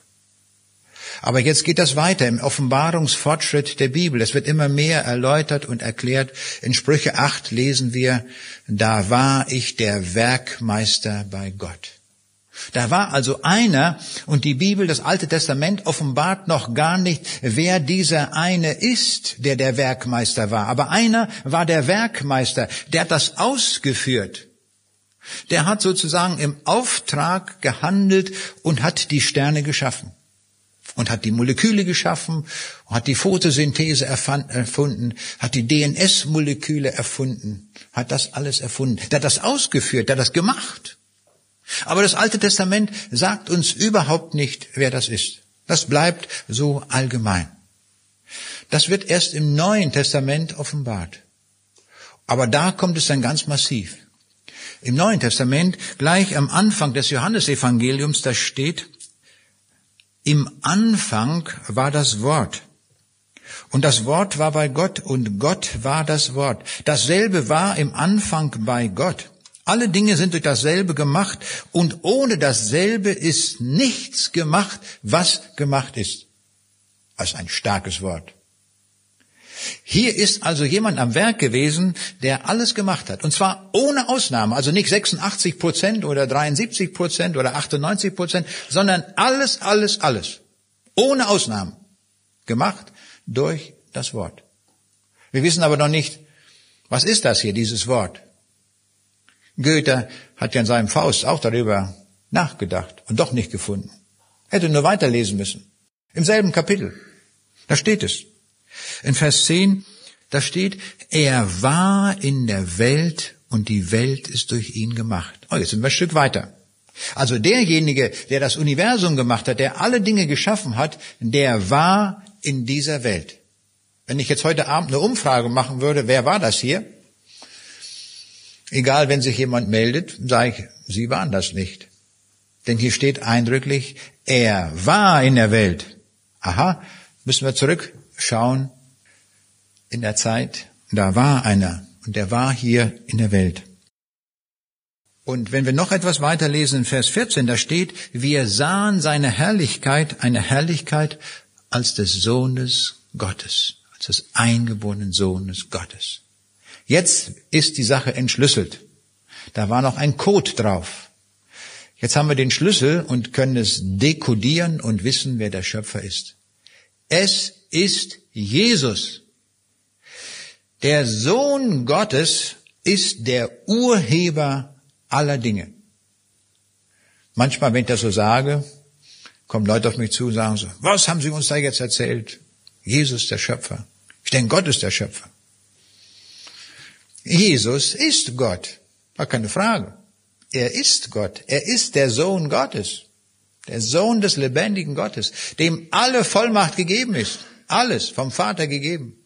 Speaker 1: Aber jetzt geht das weiter im Offenbarungsfortschritt der Bibel. Es wird immer mehr erläutert und erklärt. In Sprüche 8 lesen wir, da war ich der Werkmeister bei Gott. Da war also einer, und die Bibel, das Alte Testament offenbart noch gar nicht, wer dieser eine ist, der der Werkmeister war. Aber einer war der Werkmeister, der hat das ausgeführt. Der hat sozusagen im Auftrag gehandelt und hat die Sterne geschaffen und hat die Moleküle geschaffen, hat die Photosynthese erfunden, hat die DNS-Moleküle erfunden, hat das alles erfunden. Der hat das ausgeführt, der hat das gemacht. Aber das Alte Testament sagt uns überhaupt nicht, wer das ist. Das bleibt so allgemein. Das wird erst im Neuen Testament offenbart. Aber da kommt es dann ganz massiv. Im Neuen Testament, gleich am Anfang des Johannesevangeliums, da steht, im Anfang war das Wort. Und das Wort war bei Gott und Gott war das Wort. Dasselbe war im Anfang bei Gott. Alle Dinge sind durch dasselbe gemacht und ohne dasselbe ist nichts gemacht, was gemacht ist. Das ist ein starkes Wort. Hier ist also jemand am Werk gewesen, der alles gemacht hat. Und zwar ohne Ausnahme. Also nicht 86 Prozent oder 73 Prozent oder 98 Prozent, sondern alles, alles, alles. Ohne Ausnahme. Gemacht durch das Wort. Wir wissen aber noch nicht, was ist das hier, dieses Wort? Goethe hat ja in seinem Faust auch darüber nachgedacht und doch nicht gefunden. Hätte nur weiterlesen müssen. Im selben Kapitel. Da steht es. In Vers 10, da steht, er war in der Welt und die Welt ist durch ihn gemacht. Oh, jetzt sind wir ein Stück weiter. Also derjenige, der das Universum gemacht hat, der alle Dinge geschaffen hat, der war in dieser Welt. Wenn ich jetzt heute Abend eine Umfrage machen würde, wer war das hier? Egal, wenn sich jemand meldet, sage ich, Sie waren das nicht. Denn hier steht eindrücklich, er war in der Welt. Aha, müssen wir zurückschauen in der Zeit, da war einer und der war hier in der Welt. Und wenn wir noch etwas weiterlesen in Vers 14, da steht, wir sahen seine Herrlichkeit, eine Herrlichkeit als des Sohnes Gottes, als des eingeborenen Sohnes Gottes. Jetzt ist die Sache entschlüsselt. Da war noch ein Code drauf. Jetzt haben wir den Schlüssel und können es dekodieren und wissen, wer der Schöpfer ist. Es ist Jesus. Der Sohn Gottes ist der Urheber aller Dinge. Manchmal, wenn ich das so sage, kommen Leute auf mich zu und sagen so, was haben Sie uns da jetzt erzählt? Jesus der Schöpfer. Ich denke, Gott ist der Schöpfer. Jesus ist Gott. War keine Frage. Er ist Gott. Er ist der Sohn Gottes. Der Sohn des lebendigen Gottes, dem alle Vollmacht gegeben ist. Alles vom Vater gegeben.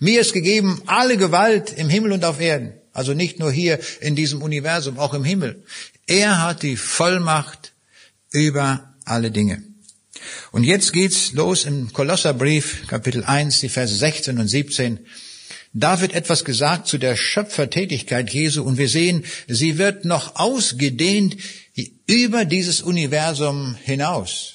Speaker 1: Mir ist gegeben alle Gewalt im Himmel und auf Erden. Also nicht nur hier in diesem Universum, auch im Himmel. Er hat die Vollmacht über alle Dinge. Und jetzt geht's los im Kolosserbrief, Kapitel 1, die Verse 16 und 17. Da wird etwas gesagt zu der Schöpfertätigkeit Jesu und wir sehen, sie wird noch ausgedehnt über dieses Universum hinaus.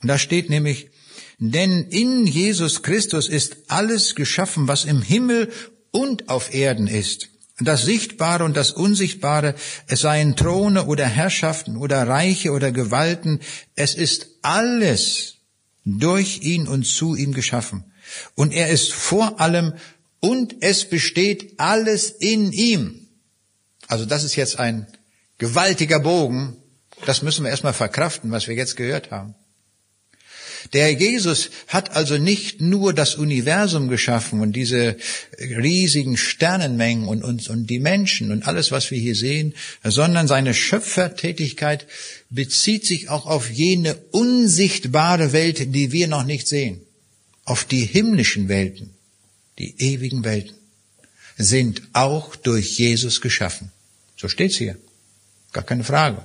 Speaker 1: Und da steht nämlich, denn in Jesus Christus ist alles geschaffen, was im Himmel und auf Erden ist. Das Sichtbare und das Unsichtbare, es seien Throne oder Herrschaften oder Reiche oder Gewalten, es ist alles durch ihn und zu ihm geschaffen. Und er ist vor allem und es besteht alles in ihm. Also das ist jetzt ein gewaltiger Bogen. Das müssen wir erstmal verkraften, was wir jetzt gehört haben. Der Jesus hat also nicht nur das Universum geschaffen und diese riesigen Sternenmengen und uns und die Menschen und alles, was wir hier sehen, sondern seine Schöpfertätigkeit bezieht sich auch auf jene unsichtbare Welt, die wir noch nicht sehen, auf die himmlischen Welten die ewigen Welten, sind auch durch Jesus geschaffen. So steht's hier. Gar keine Frage.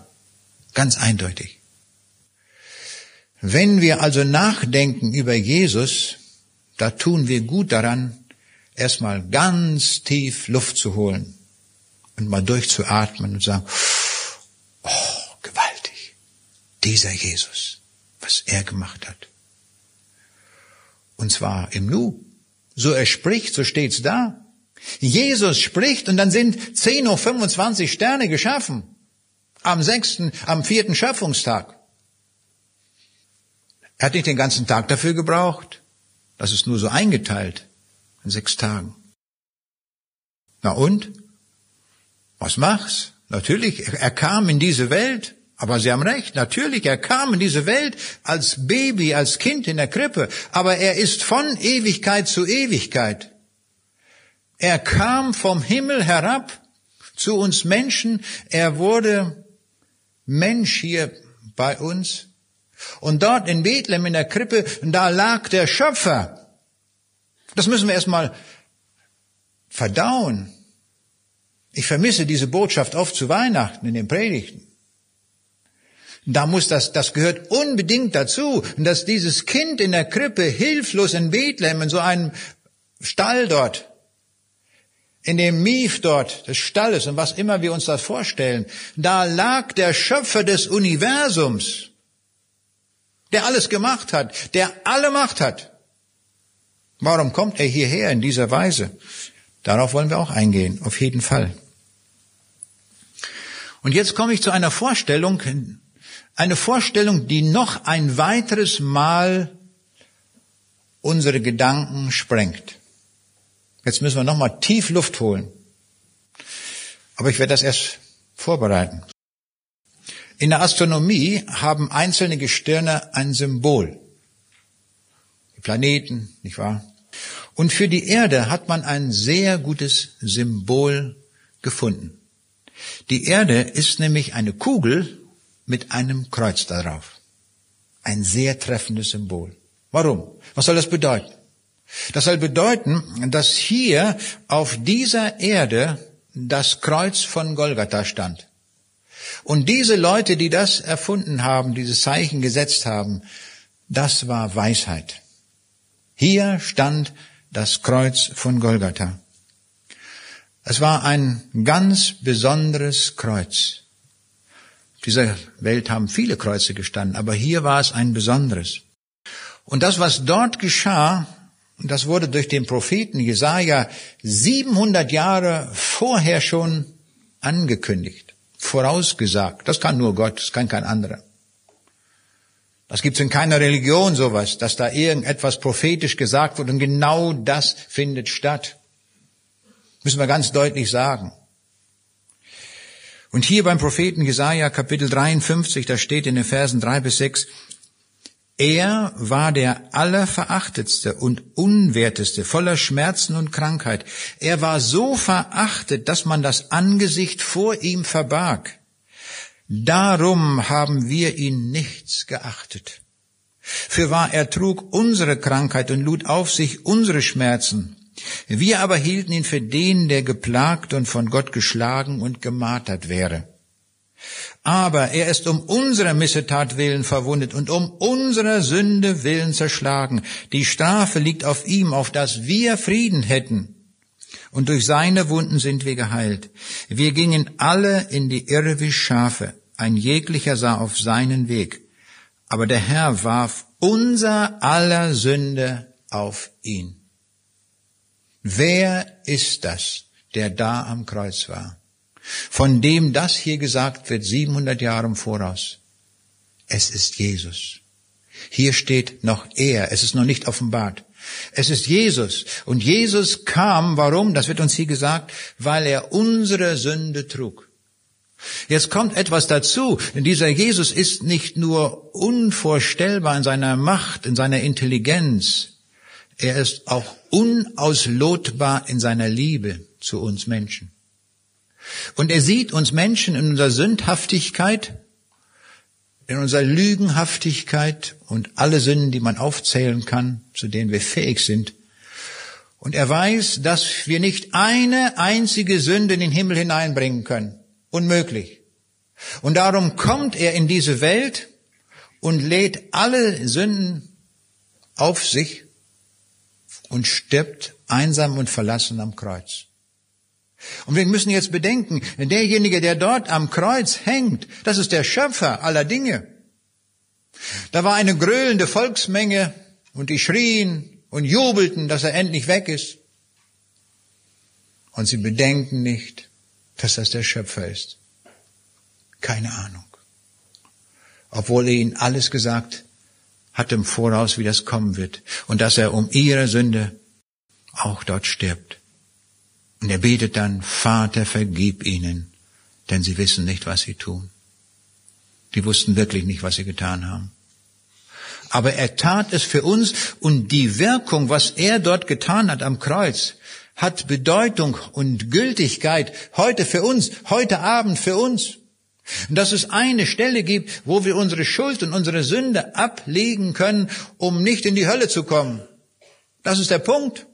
Speaker 1: Ganz eindeutig. Wenn wir also nachdenken über Jesus, da tun wir gut daran, erstmal ganz tief Luft zu holen und mal durchzuatmen und sagen, oh, gewaltig, dieser Jesus, was er gemacht hat. Und zwar im Nu, so er spricht, so steht's da. Jesus spricht und dann sind 10.25 Uhr Sterne geschaffen. Am sechsten, am vierten Schöpfungstag. Er hat nicht den ganzen Tag dafür gebraucht. Das ist nur so eingeteilt in sechs Tagen. Na und? Was mach's? Natürlich, er kam in diese Welt aber Sie haben recht, natürlich, er kam in diese Welt als Baby, als Kind in der Krippe, aber er ist von Ewigkeit zu Ewigkeit. Er kam vom Himmel herab zu uns Menschen, er wurde Mensch hier bei uns. Und dort in Bethlehem in der Krippe, da lag der Schöpfer. Das müssen wir erstmal verdauen. Ich vermisse diese Botschaft oft zu Weihnachten in den Predigten. Da muss das, das gehört unbedingt dazu, dass dieses Kind in der Krippe hilflos in Bethlehem, in so einem Stall dort, in dem Mief dort des Stalles und was immer wir uns das vorstellen, da lag der Schöpfer des Universums, der alles gemacht hat, der alle Macht hat. Warum kommt er hierher in dieser Weise? Darauf wollen wir auch eingehen, auf jeden Fall. Und jetzt komme ich zu einer Vorstellung, eine Vorstellung, die noch ein weiteres Mal unsere Gedanken sprengt. Jetzt müssen wir nochmal tief Luft holen. Aber ich werde das erst vorbereiten. In der Astronomie haben einzelne Gestirne ein Symbol. Die Planeten, nicht wahr? Und für die Erde hat man ein sehr gutes Symbol gefunden. Die Erde ist nämlich eine Kugel mit einem Kreuz darauf. Ein sehr treffendes Symbol. Warum? Was soll das bedeuten? Das soll bedeuten, dass hier auf dieser Erde das Kreuz von Golgatha stand. Und diese Leute, die das erfunden haben, dieses Zeichen gesetzt haben, das war Weisheit. Hier stand das Kreuz von Golgatha. Es war ein ganz besonderes Kreuz dieser Welt haben viele Kreuze gestanden, aber hier war es ein besonderes. Und das, was dort geschah, das wurde durch den Propheten Jesaja 700 Jahre vorher schon angekündigt, vorausgesagt. Das kann nur Gott, das kann kein anderer. Das gibt's in keiner Religion sowas, dass da irgendetwas prophetisch gesagt wird und genau das findet statt. Müssen wir ganz deutlich sagen. Und hier beim Propheten Jesaja Kapitel 53, da steht in den Versen 3 bis 6, er war der allerverachtetste und unwerteste, voller Schmerzen und Krankheit. Er war so verachtet, dass man das Angesicht vor ihm verbarg. Darum haben wir ihn nichts geachtet. Für wahr er trug unsere Krankheit und lud auf sich unsere Schmerzen. Wir aber hielten ihn für den, der geplagt und von Gott geschlagen und gemartert wäre. Aber er ist um unsere Missetat willen verwundet und um unsere Sünde willen zerschlagen. Die Strafe liegt auf ihm, auf dass wir Frieden hätten. Und durch seine Wunden sind wir geheilt. Wir gingen alle in die Irre wie Schafe. Ein jeglicher sah auf seinen Weg. Aber der Herr warf unser aller Sünde auf ihn. Wer ist das, der da am Kreuz war? von dem das hier gesagt wird, 700 Jahre im Voraus. Es ist Jesus. Hier steht noch er, es ist noch nicht offenbart. Es ist Jesus. Und Jesus kam, warum? Das wird uns hier gesagt, weil er unsere Sünde trug. Jetzt kommt etwas dazu, denn dieser Jesus ist nicht nur unvorstellbar in seiner Macht, in seiner Intelligenz, er ist auch unauslotbar in seiner Liebe zu uns Menschen. Und er sieht uns Menschen in unserer Sündhaftigkeit, in unserer Lügenhaftigkeit und alle Sünden, die man aufzählen kann, zu denen wir fähig sind. Und er weiß, dass wir nicht eine einzige Sünde in den Himmel hineinbringen können. Unmöglich. Und darum kommt er in diese Welt und lädt alle Sünden auf sich und stirbt einsam und verlassen am Kreuz. Und wir müssen jetzt bedenken, derjenige, der dort am Kreuz hängt, das ist der Schöpfer aller Dinge. Da war eine gröhlende Volksmenge und die schrien und jubelten, dass er endlich weg ist. Und sie bedenken nicht, dass das der Schöpfer ist. Keine Ahnung. Obwohl er ihnen alles gesagt hat im Voraus, wie das kommen wird und dass er um ihre Sünde auch dort stirbt. Und er betet dann, Vater, vergib ihnen, denn sie wissen nicht, was sie tun. Die wussten wirklich nicht, was sie getan haben. Aber er tat es für uns und die Wirkung, was er dort getan hat am Kreuz, hat Bedeutung und Gültigkeit heute für uns, heute Abend für uns. Und dass es eine Stelle gibt, wo wir unsere Schuld und unsere Sünde ablegen können, um nicht in die Hölle zu kommen. Das ist der Punkt.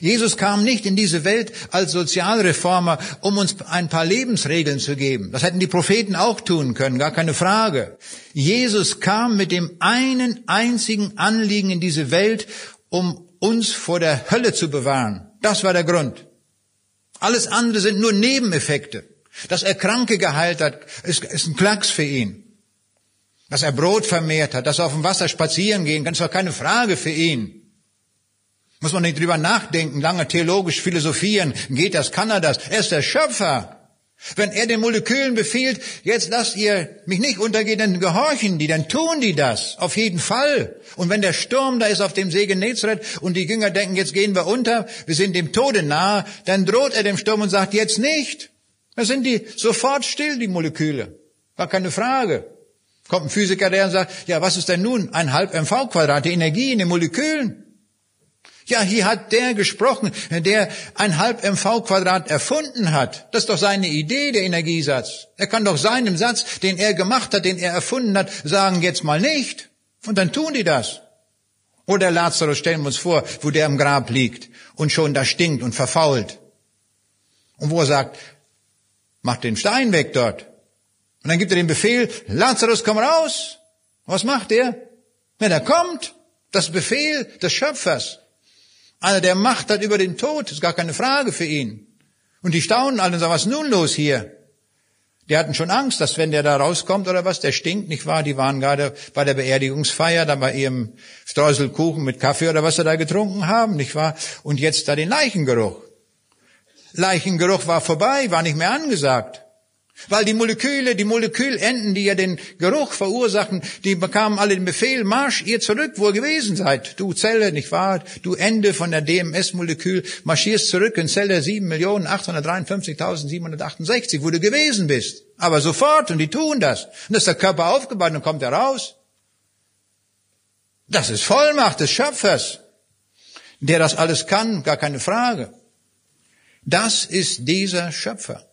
Speaker 1: Jesus kam nicht in diese Welt als Sozialreformer, um uns ein paar Lebensregeln zu geben. Das hätten die Propheten auch tun können, gar keine Frage. Jesus kam mit dem einen einzigen Anliegen in diese Welt, um uns vor der Hölle zu bewahren. Das war der Grund. Alles andere sind nur Nebeneffekte. Dass er Kranke geheilt hat, ist, ist ein Klacks für ihn. Dass er Brot vermehrt hat, dass er auf dem Wasser spazieren gehen kann, ist doch keine Frage für ihn. Muss man nicht drüber nachdenken, lange theologisch philosophieren. Geht das, kann er das? Er ist der Schöpfer. Wenn er den Molekülen befiehlt, jetzt lasst ihr mich nicht untergehen, dann gehorchen die, dann tun die das. Auf jeden Fall. Und wenn der Sturm da ist auf dem See Genezareth und die Jünger denken, jetzt gehen wir unter, wir sind dem Tode nahe, dann droht er dem Sturm und sagt, jetzt nicht. Dann sind die sofort still, die Moleküle. War keine Frage. Kommt ein Physiker der und sagt, ja, was ist denn nun ein halb MV Quadrat, die Energie in den Molekülen? Ja, hier hat der gesprochen, der ein halb MV Quadrat erfunden hat. Das ist doch seine Idee, der Energiesatz. Er kann doch seinem Satz, den er gemacht hat, den er erfunden hat, sagen jetzt mal nicht. Und dann tun die das. Oder Lazarus, stellen wir uns vor, wo der im Grab liegt und schon da stinkt und verfault. Und wo er sagt, mach den Stein weg dort. Und dann gibt er den Befehl, Lazarus, komm raus. Was macht er? Wenn er kommt, das Befehl des Schöpfers. Einer, der Macht hat über den Tod, ist gar keine Frage für ihn. Und die staunen alle und sagen, was nun los hier? Die hatten schon Angst, dass wenn der da rauskommt oder was, der stinkt, nicht wahr? Die waren gerade bei der Beerdigungsfeier, da bei ihrem Streuselkuchen mit Kaffee oder was sie da getrunken haben, nicht wahr? Und jetzt da den Leichengeruch. Leichengeruch war vorbei, war nicht mehr angesagt. Weil die Moleküle, die Molekülenden, die ja den Geruch verursachen, die bekamen alle den Befehl, marsch ihr zurück, wo ihr gewesen seid. Du Zelle, nicht wahr? Du Ende von der DMS-Molekül, marschierst zurück in Zelle 7.853.768, wo du gewesen bist. Aber sofort, und die tun das. Und dann ist der Körper aufgebaut und kommt er raus. Das ist Vollmacht des Schöpfers, der das alles kann, gar keine Frage. Das ist dieser Schöpfer.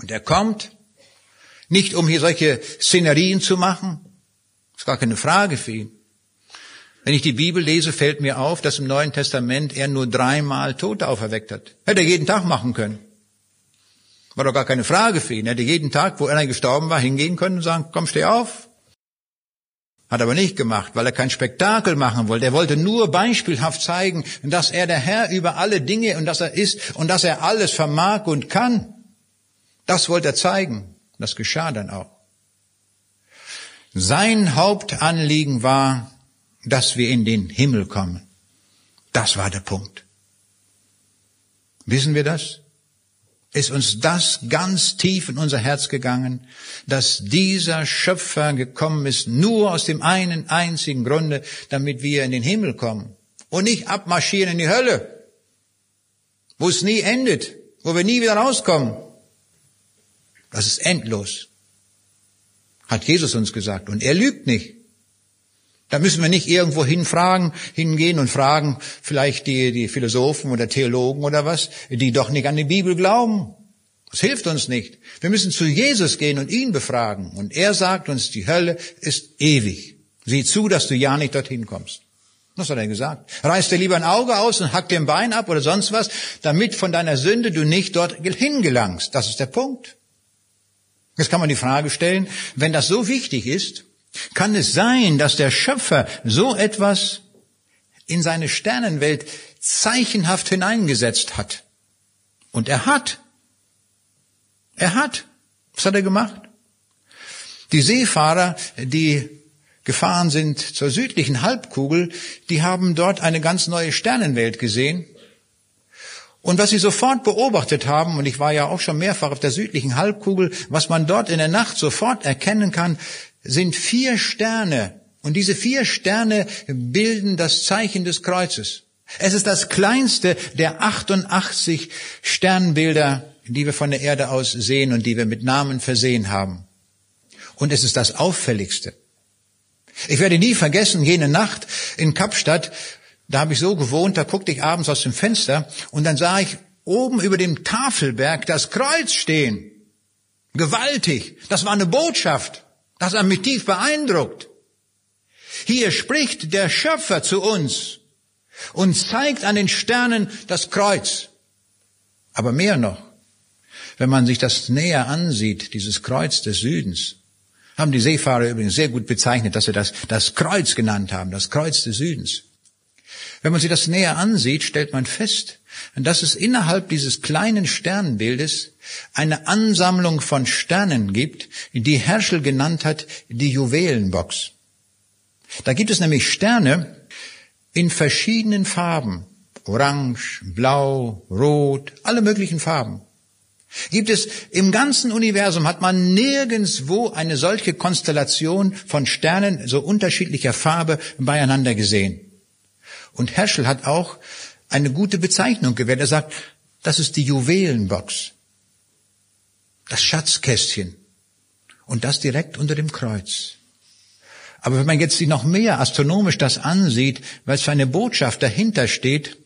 Speaker 1: Und er kommt nicht, um hier solche Szenerien zu machen. Ist gar keine Frage für ihn. Wenn ich die Bibel lese, fällt mir auf, dass im Neuen Testament er nur dreimal Tote auferweckt hat. Hätte er jeden Tag machen können. War doch gar keine Frage für ihn. Er hätte jeden Tag, wo einer gestorben war, hingehen können und sagen, komm, steh auf. Hat aber nicht gemacht, weil er kein Spektakel machen wollte. Er wollte nur beispielhaft zeigen, dass er der Herr über alle Dinge und dass er ist und dass er alles vermag und kann. Das wollte er zeigen. Das geschah dann auch. Sein Hauptanliegen war, dass wir in den Himmel kommen. Das war der Punkt. Wissen wir das? Ist uns das ganz tief in unser Herz gegangen, dass dieser Schöpfer gekommen ist, nur aus dem einen einzigen Grunde, damit wir in den Himmel kommen und nicht abmarschieren in die Hölle, wo es nie endet, wo wir nie wieder rauskommen. Das ist endlos. Hat Jesus uns gesagt. Und er lügt nicht. Da müssen wir nicht irgendwo hinfragen, hingehen und fragen, vielleicht die, die Philosophen oder Theologen oder was, die doch nicht an die Bibel glauben. Das hilft uns nicht. Wir müssen zu Jesus gehen und ihn befragen. Und er sagt uns, die Hölle ist ewig. Sieh zu, dass du ja nicht dorthin kommst. Was hat er gesagt? Reiß dir lieber ein Auge aus und hack dir ein Bein ab oder sonst was, damit von deiner Sünde du nicht dort hingelangst. Das ist der Punkt. Jetzt kann man die Frage stellen, wenn das so wichtig ist, kann es sein, dass der Schöpfer so etwas in seine Sternenwelt zeichenhaft hineingesetzt hat? Und er hat. Er hat. Was hat er gemacht? Die Seefahrer, die gefahren sind zur südlichen Halbkugel, die haben dort eine ganz neue Sternenwelt gesehen und was sie sofort beobachtet haben, und ich war ja auch schon mehrfach auf der südlichen Halbkugel, was man dort in der Nacht sofort erkennen kann, sind vier Sterne. Und diese vier Sterne bilden das Zeichen des Kreuzes. Es ist das kleinste der 88 Sternbilder, die wir von der Erde aus sehen und die wir mit Namen versehen haben. Und es ist das auffälligste. Ich werde nie vergessen, jene Nacht in Kapstadt, da habe ich so gewohnt, da guckte ich abends aus dem Fenster und dann sah ich oben über dem Tafelberg das Kreuz stehen. Gewaltig. Das war eine Botschaft. Das hat mich tief beeindruckt. Hier spricht der Schöpfer zu uns und zeigt an den Sternen das Kreuz. Aber mehr noch, wenn man sich das näher ansieht, dieses Kreuz des Südens, haben die Seefahrer übrigens sehr gut bezeichnet, dass sie das das Kreuz genannt haben, das Kreuz des Südens. Wenn man sich das näher ansieht, stellt man fest, dass es innerhalb dieses kleinen Sternbildes eine Ansammlung von Sternen gibt, die Herschel genannt hat, die Juwelenbox. Da gibt es nämlich Sterne in verschiedenen Farben. Orange, blau, rot, alle möglichen Farben. Gibt es im ganzen Universum, hat man nirgendswo eine solche Konstellation von Sternen so unterschiedlicher Farbe beieinander gesehen. Und Herschel hat auch eine gute Bezeichnung gewählt. Er sagt, das ist die Juwelenbox, das Schatzkästchen. Und das direkt unter dem Kreuz. Aber wenn man jetzt sich noch mehr astronomisch das ansieht, es für eine Botschaft dahinter steht,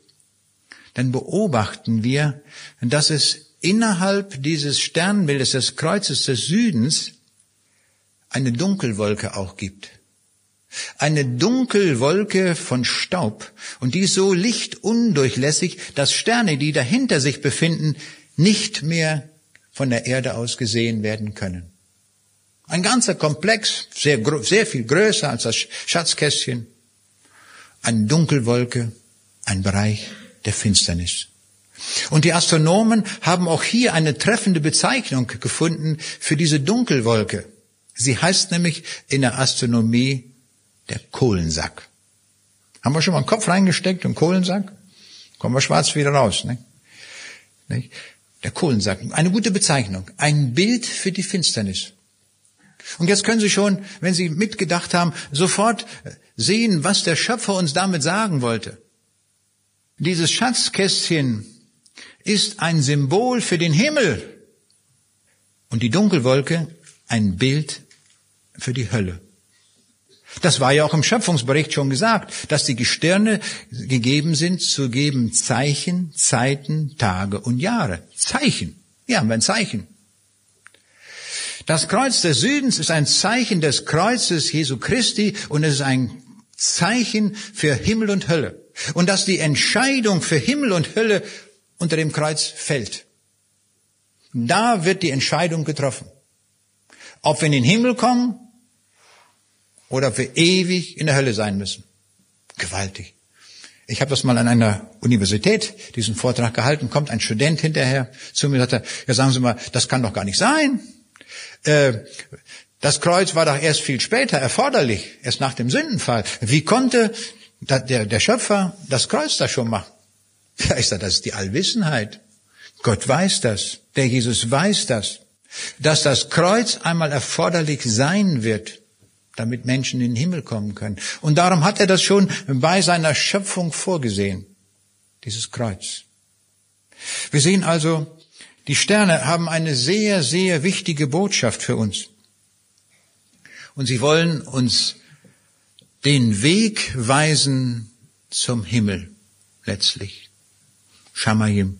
Speaker 1: dann beobachten wir, dass es innerhalb dieses Sternbildes des Kreuzes des Südens eine Dunkelwolke auch gibt. Eine Dunkelwolke von Staub. Und die ist so lichtundurchlässig, dass Sterne, die dahinter sich befinden, nicht mehr von der Erde aus gesehen werden können. Ein ganzer Komplex, sehr, sehr viel größer als das Schatzkästchen, eine Dunkelwolke, ein Bereich der Finsternis. Und die Astronomen haben auch hier eine treffende Bezeichnung gefunden für diese Dunkelwolke. Sie heißt nämlich in der Astronomie der Kohlensack. Haben wir schon mal einen Kopf reingesteckt und Kohlensack? Kommen wir schwarz wieder raus. Ne? Der Kohlensack, eine gute Bezeichnung, ein Bild für die Finsternis. Und jetzt können Sie schon, wenn Sie mitgedacht haben, sofort sehen, was der Schöpfer uns damit sagen wollte. Dieses Schatzkästchen ist ein Symbol für den Himmel und die Dunkelwolke ein Bild für die Hölle. Das war ja auch im Schöpfungsbericht schon gesagt, dass die Gestirne gegeben sind zu geben Zeichen, Zeiten, Tage und Jahre. Zeichen. Ja, haben wir ein Zeichen. Das Kreuz des Südens ist ein Zeichen des Kreuzes Jesu Christi und es ist ein Zeichen für Himmel und Hölle. Und dass die Entscheidung für Himmel und Hölle unter dem Kreuz fällt. Da wird die Entscheidung getroffen. Ob wir in den Himmel kommen oder wir ewig in der Hölle sein müssen. Gewaltig. Ich habe das mal an einer Universität, diesen Vortrag gehalten, kommt ein Student hinterher zu mir und sagt, ja sagen Sie mal, das kann doch gar nicht sein. Äh, das Kreuz war doch erst viel später erforderlich, erst nach dem Sündenfall. Wie konnte der, der Schöpfer das Kreuz da schon machen? Ja, ich sage, das ist die Allwissenheit. Gott weiß das. Der Jesus weiß das. Dass das Kreuz einmal erforderlich sein wird, damit Menschen in den Himmel kommen können. Und darum hat er das schon bei seiner Schöpfung vorgesehen. Dieses Kreuz. Wir sehen also, die Sterne haben eine sehr, sehr wichtige Botschaft für uns. Und sie wollen uns den Weg weisen zum Himmel letztlich. Shamayim.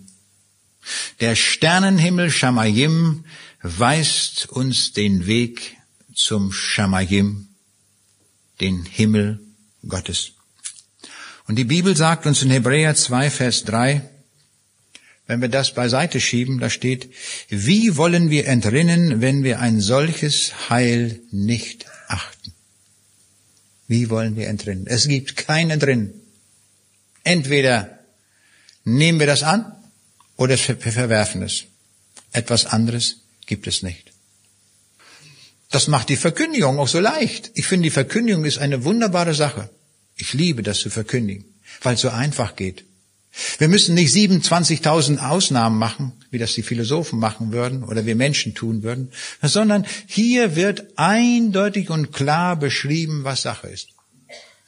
Speaker 1: Der Sternenhimmel Shamayim weist uns den Weg zum Shamayim, den Himmel Gottes. Und die Bibel sagt uns in Hebräer 2, Vers 3, wenn wir das beiseite schieben, da steht, wie wollen wir entrinnen, wenn wir ein solches Heil nicht achten? Wie wollen wir entrinnen? Es gibt kein Entrinnen. Entweder nehmen wir das an oder verwerfen es. Etwas anderes gibt es nicht. Das macht die Verkündigung auch so leicht. Ich finde, die Verkündigung ist eine wunderbare Sache. Ich liebe das zu verkündigen, weil es so einfach geht. Wir müssen nicht 27.000 Ausnahmen machen, wie das die Philosophen machen würden oder wir Menschen tun würden, sondern hier wird eindeutig und klar beschrieben, was Sache ist.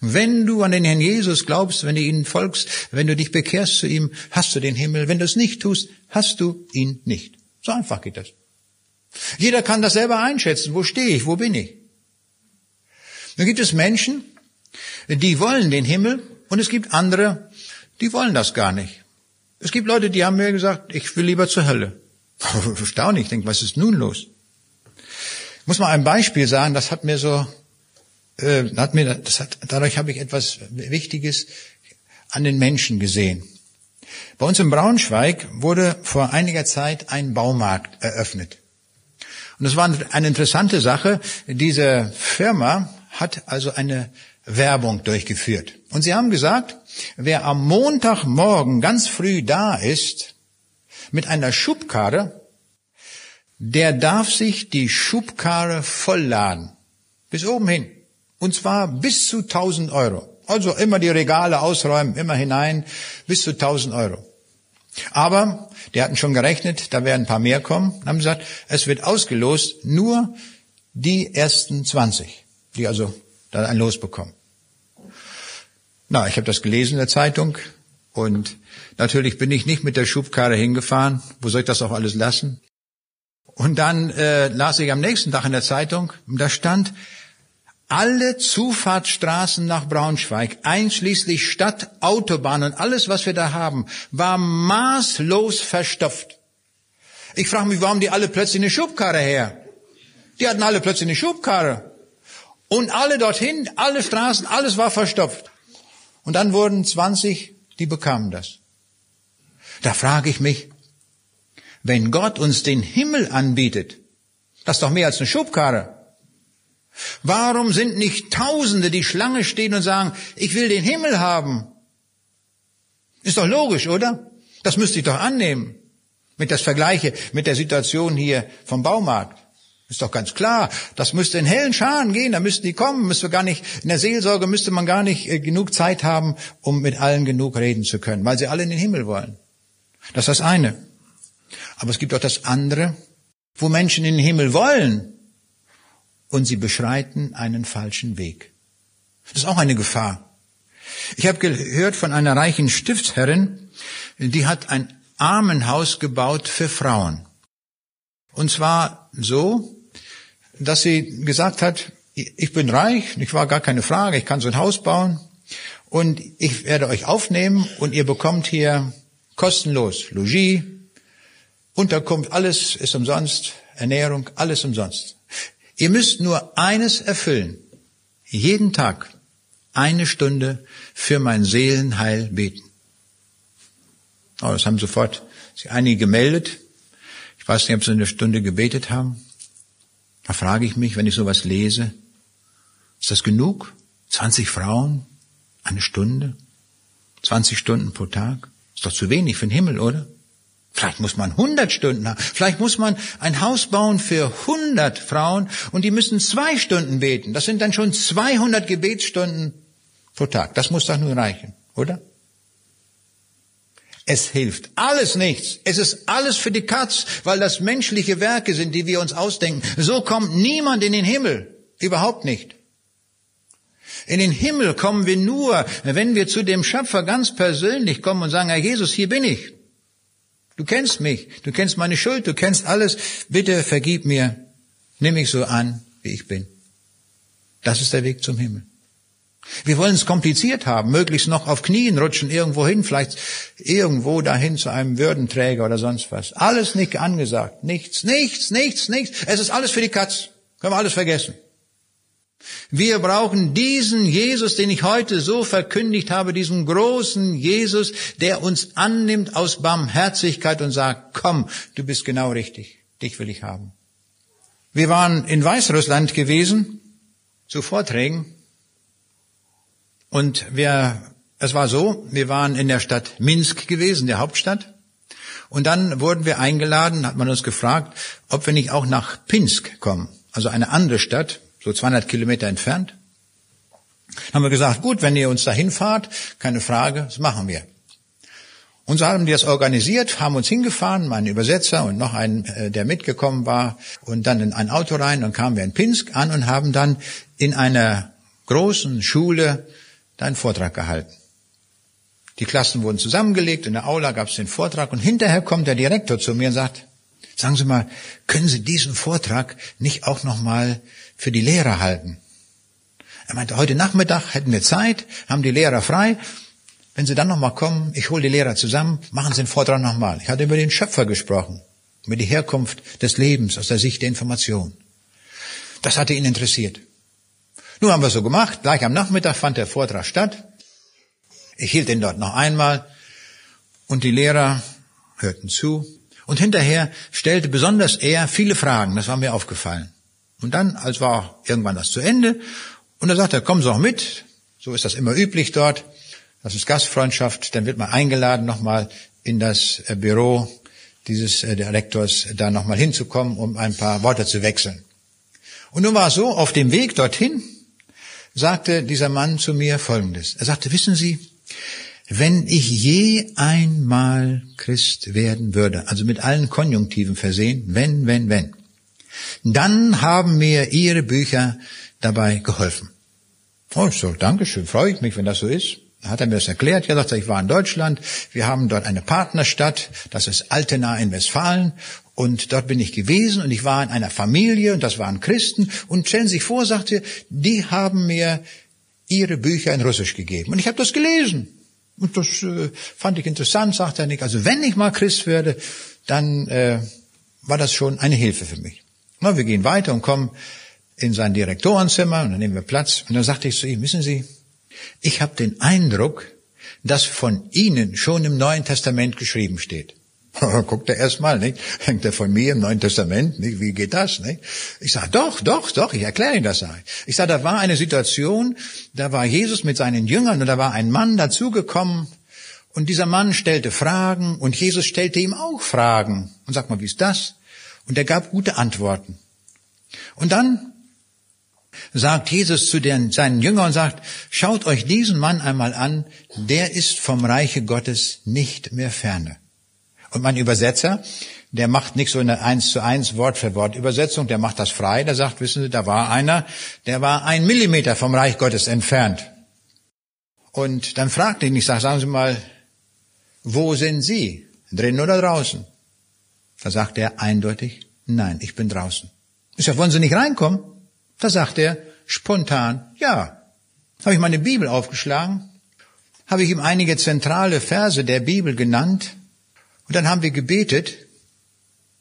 Speaker 1: Wenn du an den Herrn Jesus glaubst, wenn du ihn folgst, wenn du dich bekehrst zu ihm, hast du den Himmel. Wenn du es nicht tust, hast du ihn nicht. So einfach geht das. Jeder kann das selber einschätzen. Wo stehe ich? Wo bin ich? Dann gibt es Menschen, die wollen den Himmel und es gibt andere, die wollen das gar nicht. Es gibt Leute, die haben mir gesagt, ich will lieber zur Hölle. *laughs* Erstaunlich, ich denke, was ist nun los? Ich muss mal ein Beispiel sagen, das hat mir so, äh, hat mir, das hat, dadurch habe ich etwas Wichtiges an den Menschen gesehen. Bei uns in Braunschweig wurde vor einiger Zeit ein Baumarkt eröffnet. Und es war eine interessante Sache. Diese Firma hat also eine Werbung durchgeführt. Und sie haben gesagt, wer am Montagmorgen ganz früh da ist, mit einer Schubkarre, der darf sich die Schubkarre vollladen. Bis oben hin. Und zwar bis zu 1000 Euro. Also immer die Regale ausräumen, immer hinein, bis zu 1000 Euro. Aber, die hatten schon gerechnet, da werden ein paar mehr kommen, haben gesagt, es wird ausgelost nur die ersten 20, die also dann ein Los bekommen. Na, ich habe das gelesen in der Zeitung und natürlich bin ich nicht mit der Schubkarre hingefahren. Wo soll ich das auch alles lassen? Und dann äh, las ich am nächsten Tag in der Zeitung, da stand, alle Zufahrtsstraßen nach Braunschweig, einschließlich Stadt, Autobahn und alles, was wir da haben, war maßlos verstopft. Ich frage mich, warum die alle plötzlich eine Schubkarre her? Die hatten alle plötzlich eine Schubkarre. Und alle dorthin, alle Straßen, alles war verstopft. Und dann wurden 20, die bekamen das. Da frage ich mich, wenn Gott uns den Himmel anbietet, das ist doch mehr als eine Schubkarre. Warum sind nicht Tausende, die Schlange stehen und sagen, ich will den Himmel haben? Ist doch logisch, oder? Das müsste ich doch annehmen. Mit das Vergleiche mit der Situation hier vom Baumarkt. Ist doch ganz klar. Das müsste in hellen Scharen gehen, da müssten die kommen, müsste gar nicht, in der Seelsorge müsste man gar nicht äh, genug Zeit haben, um mit allen genug reden zu können, weil sie alle in den Himmel wollen. Das ist das eine. Aber es gibt auch das andere, wo Menschen in den Himmel wollen und sie beschreiten einen falschen Weg. Das ist auch eine Gefahr. Ich habe gehört von einer reichen Stiftsherrin, die hat ein Armenhaus gebaut für Frauen. Und zwar so, dass sie gesagt hat, ich bin reich, ich war gar keine Frage, ich kann so ein Haus bauen und ich werde euch aufnehmen und ihr bekommt hier kostenlos Logis, Unterkunft, alles ist umsonst, Ernährung, alles umsonst. Ihr müsst nur eines erfüllen. Jeden Tag eine Stunde für mein Seelenheil beten. Oh, das haben sofort sich einige gemeldet. Ich weiß nicht, ob sie eine Stunde gebetet haben. Da frage ich mich, wenn ich sowas lese, ist das genug? 20 Frauen? Eine Stunde? 20 Stunden pro Tag? Ist doch zu wenig für den Himmel, oder? Vielleicht muss man 100 Stunden haben. Vielleicht muss man ein Haus bauen für 100 Frauen und die müssen zwei Stunden beten. Das sind dann schon 200 Gebetsstunden pro Tag. Das muss doch nur reichen, oder? Es hilft alles nichts. Es ist alles für die Katz, weil das menschliche Werke sind, die wir uns ausdenken. So kommt niemand in den Himmel. Überhaupt nicht. In den Himmel kommen wir nur, wenn wir zu dem Schöpfer ganz persönlich kommen und sagen, Herr Jesus, hier bin ich. Du kennst mich, du kennst meine Schuld, du kennst alles. Bitte vergib mir, nimm mich so an, wie ich bin. Das ist der Weg zum Himmel. Wir wollen es kompliziert haben, möglichst noch auf Knien rutschen, irgendwo hin, vielleicht irgendwo dahin zu einem Würdenträger oder sonst was. Alles nicht angesagt. Nichts, nichts, nichts, nichts. Es ist alles für die Katz. Können wir alles vergessen. Wir brauchen diesen Jesus, den ich heute so verkündigt habe, diesen großen Jesus, der uns annimmt aus Barmherzigkeit und sagt, komm, du bist genau richtig, dich will ich haben. Wir waren in Weißrussland gewesen zu Vorträgen und wir, es war so, wir waren in der Stadt Minsk gewesen, der Hauptstadt. Und dann wurden wir eingeladen, hat man uns gefragt, ob wir nicht auch nach Pinsk kommen, also eine andere Stadt, so 200 Kilometer entfernt. Dann haben wir gesagt, gut, wenn ihr uns dahin fahrt, keine Frage, das machen wir. Und so haben die das organisiert, haben uns hingefahren, mein Übersetzer und noch ein, äh, der mitgekommen war, und dann in ein Auto rein, und kamen wir in Pinsk an und haben dann in einer großen Schule einen Vortrag gehalten. Die Klassen wurden zusammengelegt, in der Aula gab es den Vortrag und hinterher kommt der Direktor zu mir und sagt, sagen Sie mal, können Sie diesen Vortrag nicht auch nochmal für die Lehrer halten? Er meinte, heute Nachmittag hätten wir Zeit, haben die Lehrer frei. Wenn Sie dann nochmal kommen, ich hole die Lehrer zusammen, machen Sie den Vortrag nochmal. Ich hatte über den Schöpfer gesprochen, über die Herkunft des Lebens aus der Sicht der Information. Das hatte ihn interessiert. Nun haben wir so gemacht. Gleich am Nachmittag fand der Vortrag statt. Ich hielt ihn dort noch einmal und die Lehrer hörten zu. Und hinterher stellte besonders er viele Fragen. Das war mir aufgefallen. Und dann, als war irgendwann das zu Ende, und er sagte, kommen Sie auch mit. So ist das immer üblich dort. Das ist Gastfreundschaft. Dann wird man eingeladen, nochmal in das äh, Büro dieses äh, Direktors da nochmal hinzukommen, um ein paar Worte zu wechseln. Und nun war es so, auf dem Weg dorthin sagte dieser Mann zu mir Folgendes. Er sagte, wissen Sie, wenn ich je einmal Christ werden würde, also mit allen Konjunktiven versehen, wenn, wenn, wenn, dann haben mir Ihre Bücher dabei geholfen. Oh, so, Dankeschön, freue ich mich, wenn das so ist. Hat er mir das erklärt. Ja, sagt er, ich war in Deutschland. Wir haben dort eine Partnerstadt. Das ist Altena in Westfalen. Und dort bin ich gewesen und ich war in einer Familie und das waren Christen. Und stellen Sie sich vor, sagte, die haben mir ihre Bücher in Russisch gegeben. Und ich habe das gelesen. Und das äh, fand ich interessant, sagte er nicht. Also wenn ich mal Christ werde, dann äh, war das schon eine Hilfe für mich. Na, wir gehen weiter und kommen in sein Direktorenzimmer und dann nehmen wir Platz. Und dann sagte ich zu ihm, wissen Sie, ich habe den Eindruck, dass von Ihnen schon im Neuen Testament geschrieben steht. *laughs* Guckt er erstmal, nicht? Hängt er von mir im Neuen Testament, nicht? Wie geht das, nicht? Ich sage, doch, doch, doch, ich erkläre Ihnen das. Ich sage, da war eine Situation, da war Jesus mit seinen Jüngern und da war ein Mann dazugekommen Und dieser Mann stellte Fragen und Jesus stellte ihm auch Fragen. Und sag mal, wie ist das? Und er gab gute Antworten. Und dann sagt Jesus zu den, seinen Jüngern und sagt, schaut euch diesen Mann einmal an, der ist vom Reiche Gottes nicht mehr ferne. Und mein Übersetzer, der macht nicht so eine eins zu eins Wort für Wort Übersetzung, der macht das frei, der sagt, wissen Sie, da war einer, der war ein Millimeter vom Reich Gottes entfernt. Und dann fragt ihn, ich sage, sagen Sie mal, wo sind Sie? Drinnen oder draußen? Da sagt er eindeutig, nein, ich bin draußen. Ich sage, wollen Sie nicht reinkommen? Da sagt er spontan, ja. Habe ich meine Bibel aufgeschlagen, habe ich ihm einige zentrale Verse der Bibel genannt und dann haben wir gebetet.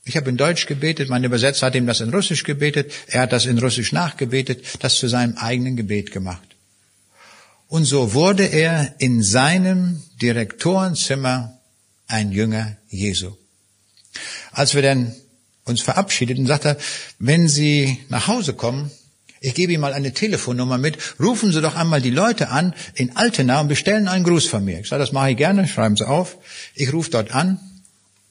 Speaker 1: Ich habe in Deutsch gebetet, mein Übersetzer hat ihm das in Russisch gebetet, er hat das in Russisch nachgebetet, das zu seinem eigenen Gebet gemacht. Und so wurde er in seinem Direktorenzimmer ein Jünger Jesu. Als wir dann uns verabschiedeten, sagte er, wenn Sie nach Hause kommen, ich gebe Ihnen mal eine Telefonnummer mit. Rufen Sie doch einmal die Leute an in Altena und bestellen einen Gruß von mir. Ich sage, das mache ich gerne, schreiben Sie auf. Ich rufe dort an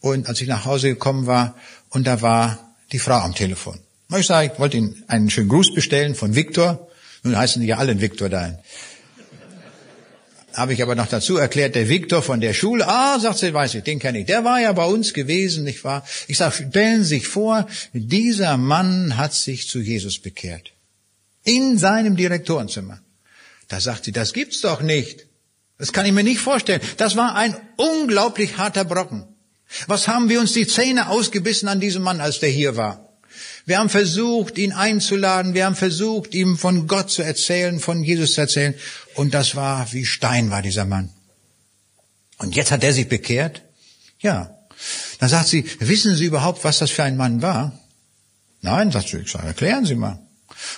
Speaker 1: und als ich nach Hause gekommen war und da war die Frau am Telefon. Ich sage, ich wollte Ihnen einen schönen Gruß bestellen von Viktor. Nun heißen die ja alle Viktor da. Habe ich aber noch dazu erklärt, der Viktor von der Schule, ah, sagt sie, weiß ich, den kenne ich. Der war ja bei uns gewesen, nicht wahr? Ich sage, stellen Sie sich vor, dieser Mann hat sich zu Jesus bekehrt in seinem Direktorenzimmer. Da sagt sie, das gibt's doch nicht. Das kann ich mir nicht vorstellen. Das war ein unglaublich harter Brocken. Was haben wir uns die Zähne ausgebissen an diesem Mann, als der hier war? Wir haben versucht, ihn einzuladen. Wir haben versucht, ihm von Gott zu erzählen, von Jesus zu erzählen. Und das war wie Stein war dieser Mann. Und jetzt hat er sich bekehrt? Ja. Dann sagt sie, wissen Sie überhaupt, was das für ein Mann war? Nein, sagt sie, erklären Sie mal.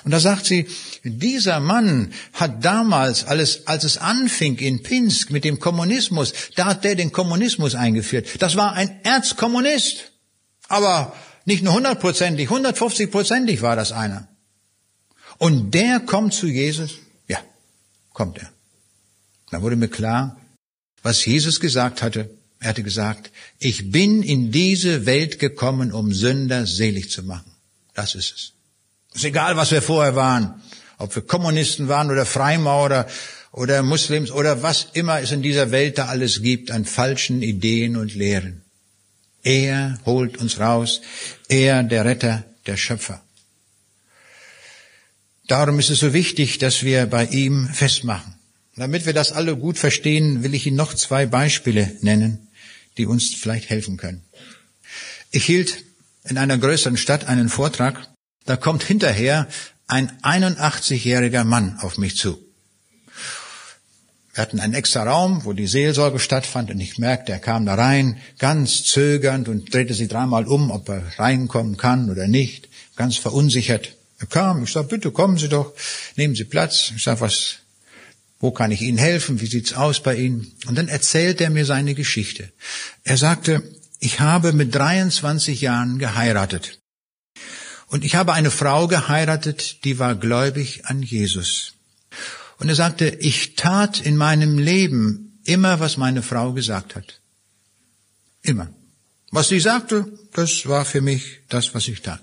Speaker 1: Und da sagt sie, dieser Mann hat damals, alles, als es anfing in Pinsk mit dem Kommunismus, da hat der den Kommunismus eingeführt. Das war ein Erzkommunist. Aber nicht nur hundertprozentig, hundertfünfzigprozentig war das einer. Und der kommt zu Jesus. Ja, kommt er. Da wurde mir klar, was Jesus gesagt hatte. Er hatte gesagt, ich bin in diese Welt gekommen, um Sünder selig zu machen. Das ist es. Ist egal, was wir vorher waren. Ob wir Kommunisten waren oder Freimaurer oder Muslims oder was immer es in dieser Welt da alles gibt an falschen Ideen und Lehren. Er holt uns raus. Er, der Retter, der Schöpfer. Darum ist es so wichtig, dass wir bei ihm festmachen. Damit wir das alle gut verstehen, will ich Ihnen noch zwei Beispiele nennen, die uns vielleicht helfen können. Ich hielt in einer größeren Stadt einen Vortrag da kommt hinterher ein 81-jähriger Mann auf mich zu. Wir hatten einen extra Raum, wo die Seelsorge stattfand und ich merkte, er kam da rein, ganz zögernd und drehte sich dreimal um, ob er reinkommen kann oder nicht, ganz verunsichert. Er kam, ich sag, bitte kommen Sie doch, nehmen Sie Platz. Ich sag, was, wo kann ich Ihnen helfen? Wie sieht's aus bei Ihnen? Und dann erzählt er mir seine Geschichte. Er sagte, ich habe mit 23 Jahren geheiratet. Und ich habe eine Frau geheiratet, die war gläubig an Jesus. Und er sagte, ich tat in meinem Leben immer, was meine Frau gesagt hat. Immer. Was sie sagte, das war für mich das, was ich tat.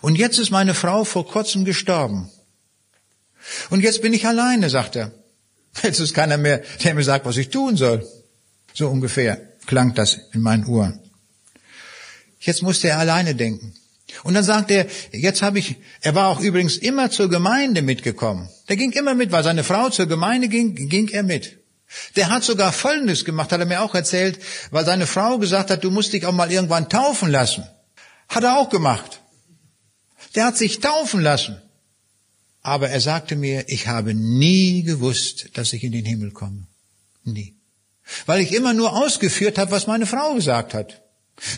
Speaker 1: Und jetzt ist meine Frau vor kurzem gestorben. Und jetzt bin ich alleine, sagt er. Jetzt ist keiner mehr, der mir sagt, was ich tun soll. So ungefähr klang das in meinen Ohren. Jetzt musste er alleine denken. Und dann sagt er, jetzt habe ich, er war auch übrigens immer zur Gemeinde mitgekommen. Der ging immer mit, weil seine Frau zur Gemeinde ging, ging er mit. Der hat sogar Folgendes gemacht, hat er mir auch erzählt, weil seine Frau gesagt hat, du musst dich auch mal irgendwann taufen lassen. Hat er auch gemacht. Der hat sich taufen lassen. Aber er sagte mir, ich habe nie gewusst, dass ich in den Himmel komme. Nie. Weil ich immer nur ausgeführt habe, was meine Frau gesagt hat.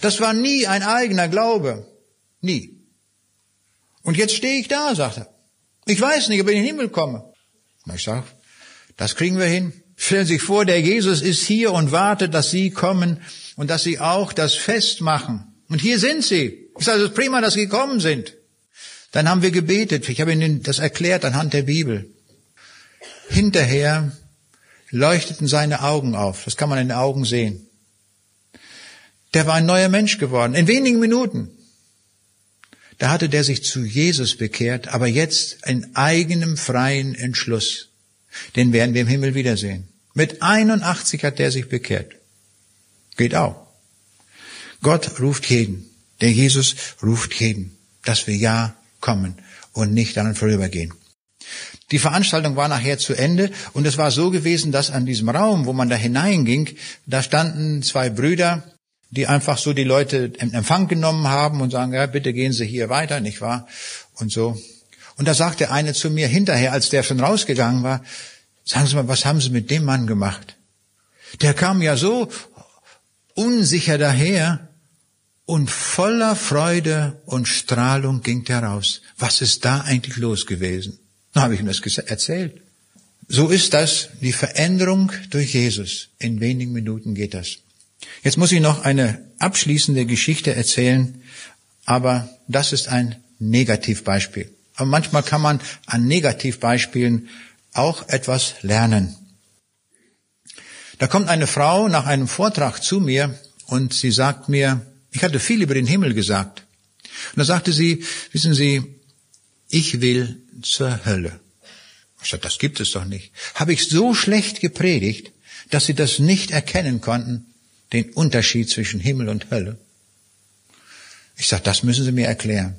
Speaker 1: Das war nie ein eigener Glaube. Nie. Und jetzt stehe ich da, sagt er. Ich weiß nicht, ob ich in den Himmel komme. Ich sage, das kriegen wir hin. Stellen Sie sich vor, der Jesus ist hier und wartet, dass Sie kommen und dass Sie auch das Fest machen. Und hier sind Sie. Es ist prima, dass Sie gekommen sind. Dann haben wir gebetet. Ich habe Ihnen das erklärt anhand der Bibel. Hinterher leuchteten seine Augen auf. Das kann man in den Augen sehen. Der war ein neuer Mensch geworden. In wenigen Minuten. Da hatte der sich zu Jesus bekehrt, aber jetzt in eigenem freien Entschluss. Den werden wir im Himmel wiedersehen. Mit 81 hat der sich bekehrt. Geht auch. Gott ruft jeden. Der Jesus ruft jeden, dass wir ja kommen und nicht daran vorübergehen. Die Veranstaltung war nachher zu Ende und es war so gewesen, dass an diesem Raum, wo man da hineinging, da standen zwei Brüder, die einfach so die Leute in Empfang genommen haben und sagen, ja, bitte gehen Sie hier weiter, nicht wahr? Und so. Und da sagte eine zu mir hinterher, als der schon rausgegangen war, sagen Sie mal, was haben Sie mit dem Mann gemacht? Der kam ja so unsicher daher und voller Freude und Strahlung ging der raus. Was ist da eigentlich los gewesen? Dann habe ich ihm das erzählt. So ist das, die Veränderung durch Jesus. In wenigen Minuten geht das. Jetzt muss ich noch eine abschließende Geschichte erzählen, aber das ist ein Negativbeispiel. Aber manchmal kann man an Negativbeispielen auch etwas lernen. Da kommt eine Frau nach einem Vortrag zu mir und sie sagt mir, ich hatte viel über den Himmel gesagt. Und da sagte sie, wissen Sie, ich will zur Hölle. Ich sagte, das gibt es doch nicht. Habe ich so schlecht gepredigt, dass sie das nicht erkennen konnten, den Unterschied zwischen Himmel und Hölle? Ich sagte, das müssen Sie mir erklären.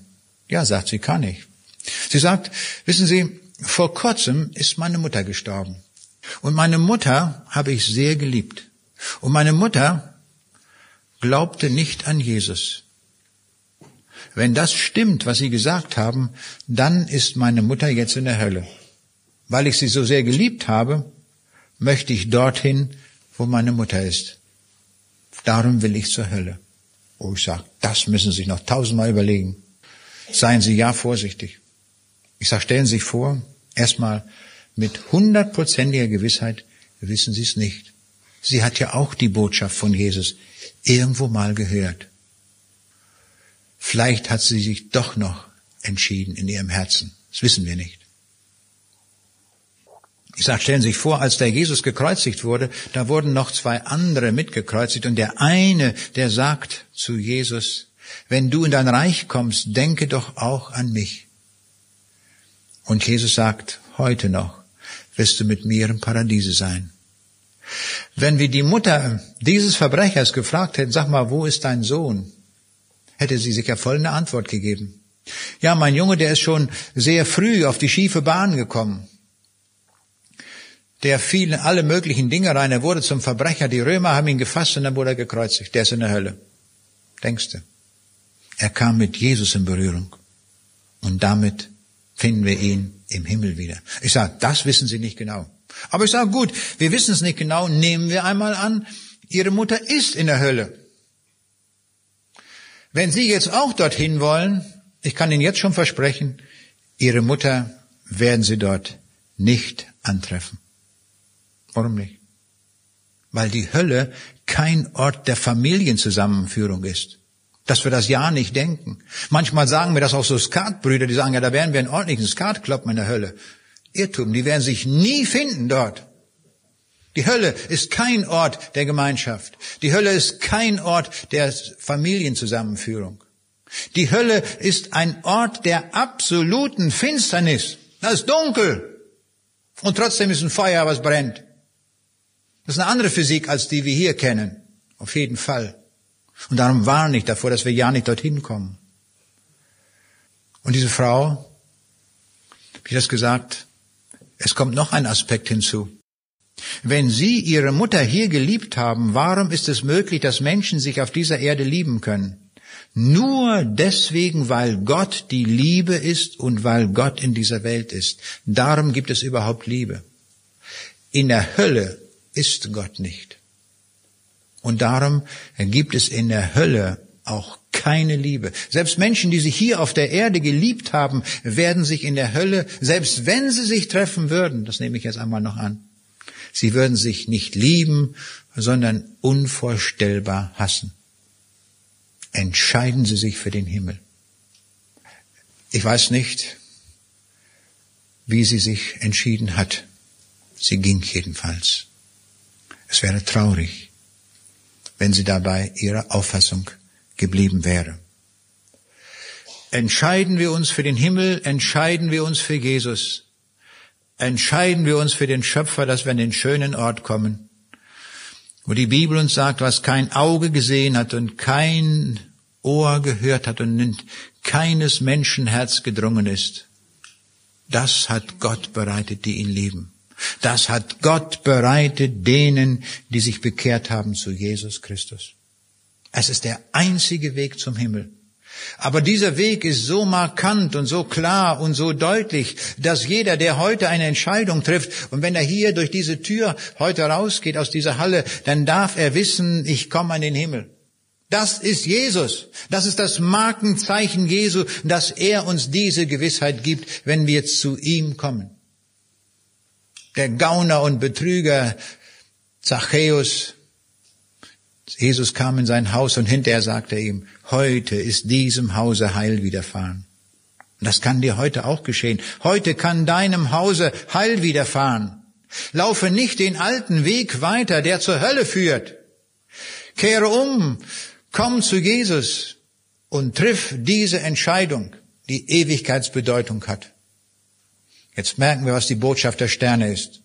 Speaker 1: Ja, sagt sie, kann ich. Sie sagt, wissen Sie, vor kurzem ist meine Mutter gestorben. Und meine Mutter habe ich sehr geliebt. Und meine Mutter glaubte nicht an Jesus. Wenn das stimmt, was Sie gesagt haben, dann ist meine Mutter jetzt in der Hölle. Weil ich sie so sehr geliebt habe, möchte ich dorthin, wo meine Mutter ist. Darum will ich zur Hölle. Oh, ich sage, das müssen Sie sich noch tausendmal überlegen. Seien Sie ja vorsichtig. Ich sage, stellen Sie sich vor, erstmal mit hundertprozentiger Gewissheit wissen Sie es nicht. Sie hat ja auch die Botschaft von Jesus irgendwo mal gehört. Vielleicht hat sie sich doch noch entschieden in ihrem Herzen. Das wissen wir nicht. Ich sage, stellen Sie sich vor, als der Jesus gekreuzigt wurde, da wurden noch zwei andere mitgekreuzigt und der eine, der sagt zu Jesus, wenn du in dein Reich kommst, denke doch auch an mich. Und Jesus sagt, heute noch wirst du mit mir im Paradiese sein. Wenn wir die Mutter dieses Verbrechers gefragt hätten, sag mal, wo ist dein Sohn? Hätte sie sicher voll eine Antwort gegeben. Ja, mein Junge, der ist schon sehr früh auf die schiefe Bahn gekommen der fiel in alle möglichen Dinge rein. Er wurde zum Verbrecher. Die Römer haben ihn gefasst und dann wurde er gekreuzigt. Der ist in der Hölle. Denkst du? Er kam mit Jesus in Berührung. Und damit finden wir ihn im Himmel wieder. Ich sage, das wissen Sie nicht genau. Aber ich sage, gut, wir wissen es nicht genau. Nehmen wir einmal an, Ihre Mutter ist in der Hölle. Wenn Sie jetzt auch dorthin wollen, ich kann Ihnen jetzt schon versprechen, Ihre Mutter werden Sie dort nicht antreffen. Nicht? Weil die Hölle kein Ort der Familienzusammenführung ist. Dass wir das ja nicht denken. Manchmal sagen mir das auch so Skatbrüder, die sagen, ja, da werden wir einen ordentlichen Skatkloppen in der Hölle. Irrtum, die werden sich nie finden dort. Die Hölle ist kein Ort der Gemeinschaft. Die Hölle ist kein Ort der Familienzusammenführung. Die Hölle ist ein Ort der absoluten Finsternis. Das ist dunkel. Und trotzdem ist ein Feuer, was brennt. Das ist eine andere Physik als die wir hier kennen. Auf jeden Fall. Und darum warne ich davor, dass wir ja nicht dorthin kommen. Und diese Frau, wie das gesagt, es kommt noch ein Aspekt hinzu. Wenn Sie Ihre Mutter hier geliebt haben, warum ist es möglich, dass Menschen sich auf dieser Erde lieben können? Nur deswegen, weil Gott die Liebe ist und weil Gott in dieser Welt ist. Darum gibt es überhaupt Liebe. In der Hölle ist Gott nicht. Und darum gibt es in der Hölle auch keine Liebe. Selbst Menschen, die sich hier auf der Erde geliebt haben, werden sich in der Hölle, selbst wenn sie sich treffen würden, das nehme ich jetzt einmal noch an, sie würden sich nicht lieben, sondern unvorstellbar hassen. Entscheiden Sie sich für den Himmel. Ich weiß nicht, wie sie sich entschieden hat. Sie ging jedenfalls. Es wäre traurig, wenn sie dabei ihrer Auffassung geblieben wäre. Entscheiden wir uns für den Himmel, entscheiden wir uns für Jesus, entscheiden wir uns für den Schöpfer, dass wir an den schönen Ort kommen, wo die Bibel uns sagt, was kein Auge gesehen hat und kein Ohr gehört hat und in keines Menschenherz gedrungen ist. Das hat Gott bereitet, die ihn lieben. Das hat Gott bereitet denen, die sich bekehrt haben zu Jesus Christus. Es ist der einzige Weg zum Himmel. Aber dieser Weg ist so markant und so klar und so deutlich, dass jeder, der heute eine Entscheidung trifft, und wenn er hier durch diese Tür heute rausgeht aus dieser Halle, dann darf er wissen, ich komme an den Himmel. Das ist Jesus. Das ist das Markenzeichen Jesu, dass er uns diese Gewissheit gibt, wenn wir zu ihm kommen. Der Gauner und Betrüger Zachäus, Jesus kam in sein Haus und hinterher sagte er ihm, heute ist diesem Hause Heil widerfahren. Das kann dir heute auch geschehen. Heute kann deinem Hause Heil widerfahren. Laufe nicht den alten Weg weiter, der zur Hölle führt. Kehre um Komm zu Jesus und triff diese Entscheidung, die Ewigkeitsbedeutung hat. Jetzt merken wir, was die Botschaft der Sterne ist.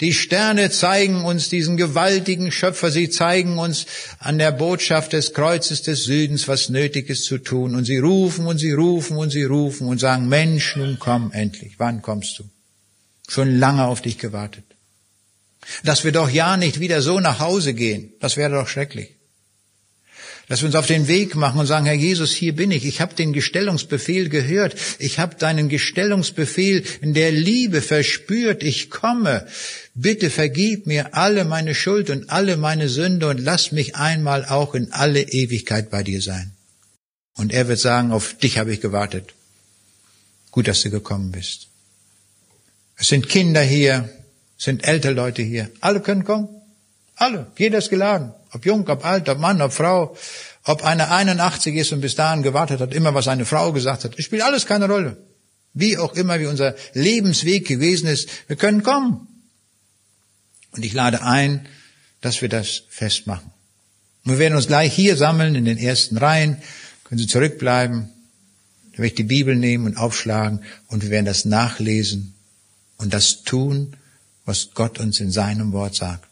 Speaker 1: Die Sterne zeigen uns diesen gewaltigen Schöpfer, sie zeigen uns an der Botschaft des Kreuzes des Südens, was nötig ist zu tun. Und sie rufen und sie rufen und sie rufen und sagen, Mensch, nun komm endlich. Wann kommst du? Schon lange auf dich gewartet. Dass wir doch ja nicht wieder so nach Hause gehen, das wäre doch schrecklich. Dass wir uns auf den Weg machen und sagen, Herr Jesus, hier bin ich. Ich habe den Gestellungsbefehl gehört. Ich habe deinen Gestellungsbefehl in der Liebe verspürt. Ich komme. Bitte vergib mir alle meine Schuld und alle meine Sünde und lass mich einmal auch in alle Ewigkeit bei dir sein. Und er wird sagen, auf dich habe ich gewartet. Gut, dass du gekommen bist. Es sind Kinder hier, es sind ältere Leute hier. Alle können kommen. Alle. Jeder ist geladen. Ob jung, ob alt, ob Mann, ob Frau, ob einer 81 ist und bis dahin gewartet hat, immer was eine Frau gesagt hat. Es spielt alles keine Rolle. Wie auch immer, wie unser Lebensweg gewesen ist, wir können kommen. Und ich lade ein, dass wir das festmachen. wir werden uns gleich hier sammeln in den ersten Reihen. Können Sie zurückbleiben. Dann werde ich die Bibel nehmen und aufschlagen und wir werden das nachlesen und das tun, was Gott uns in seinem Wort sagt.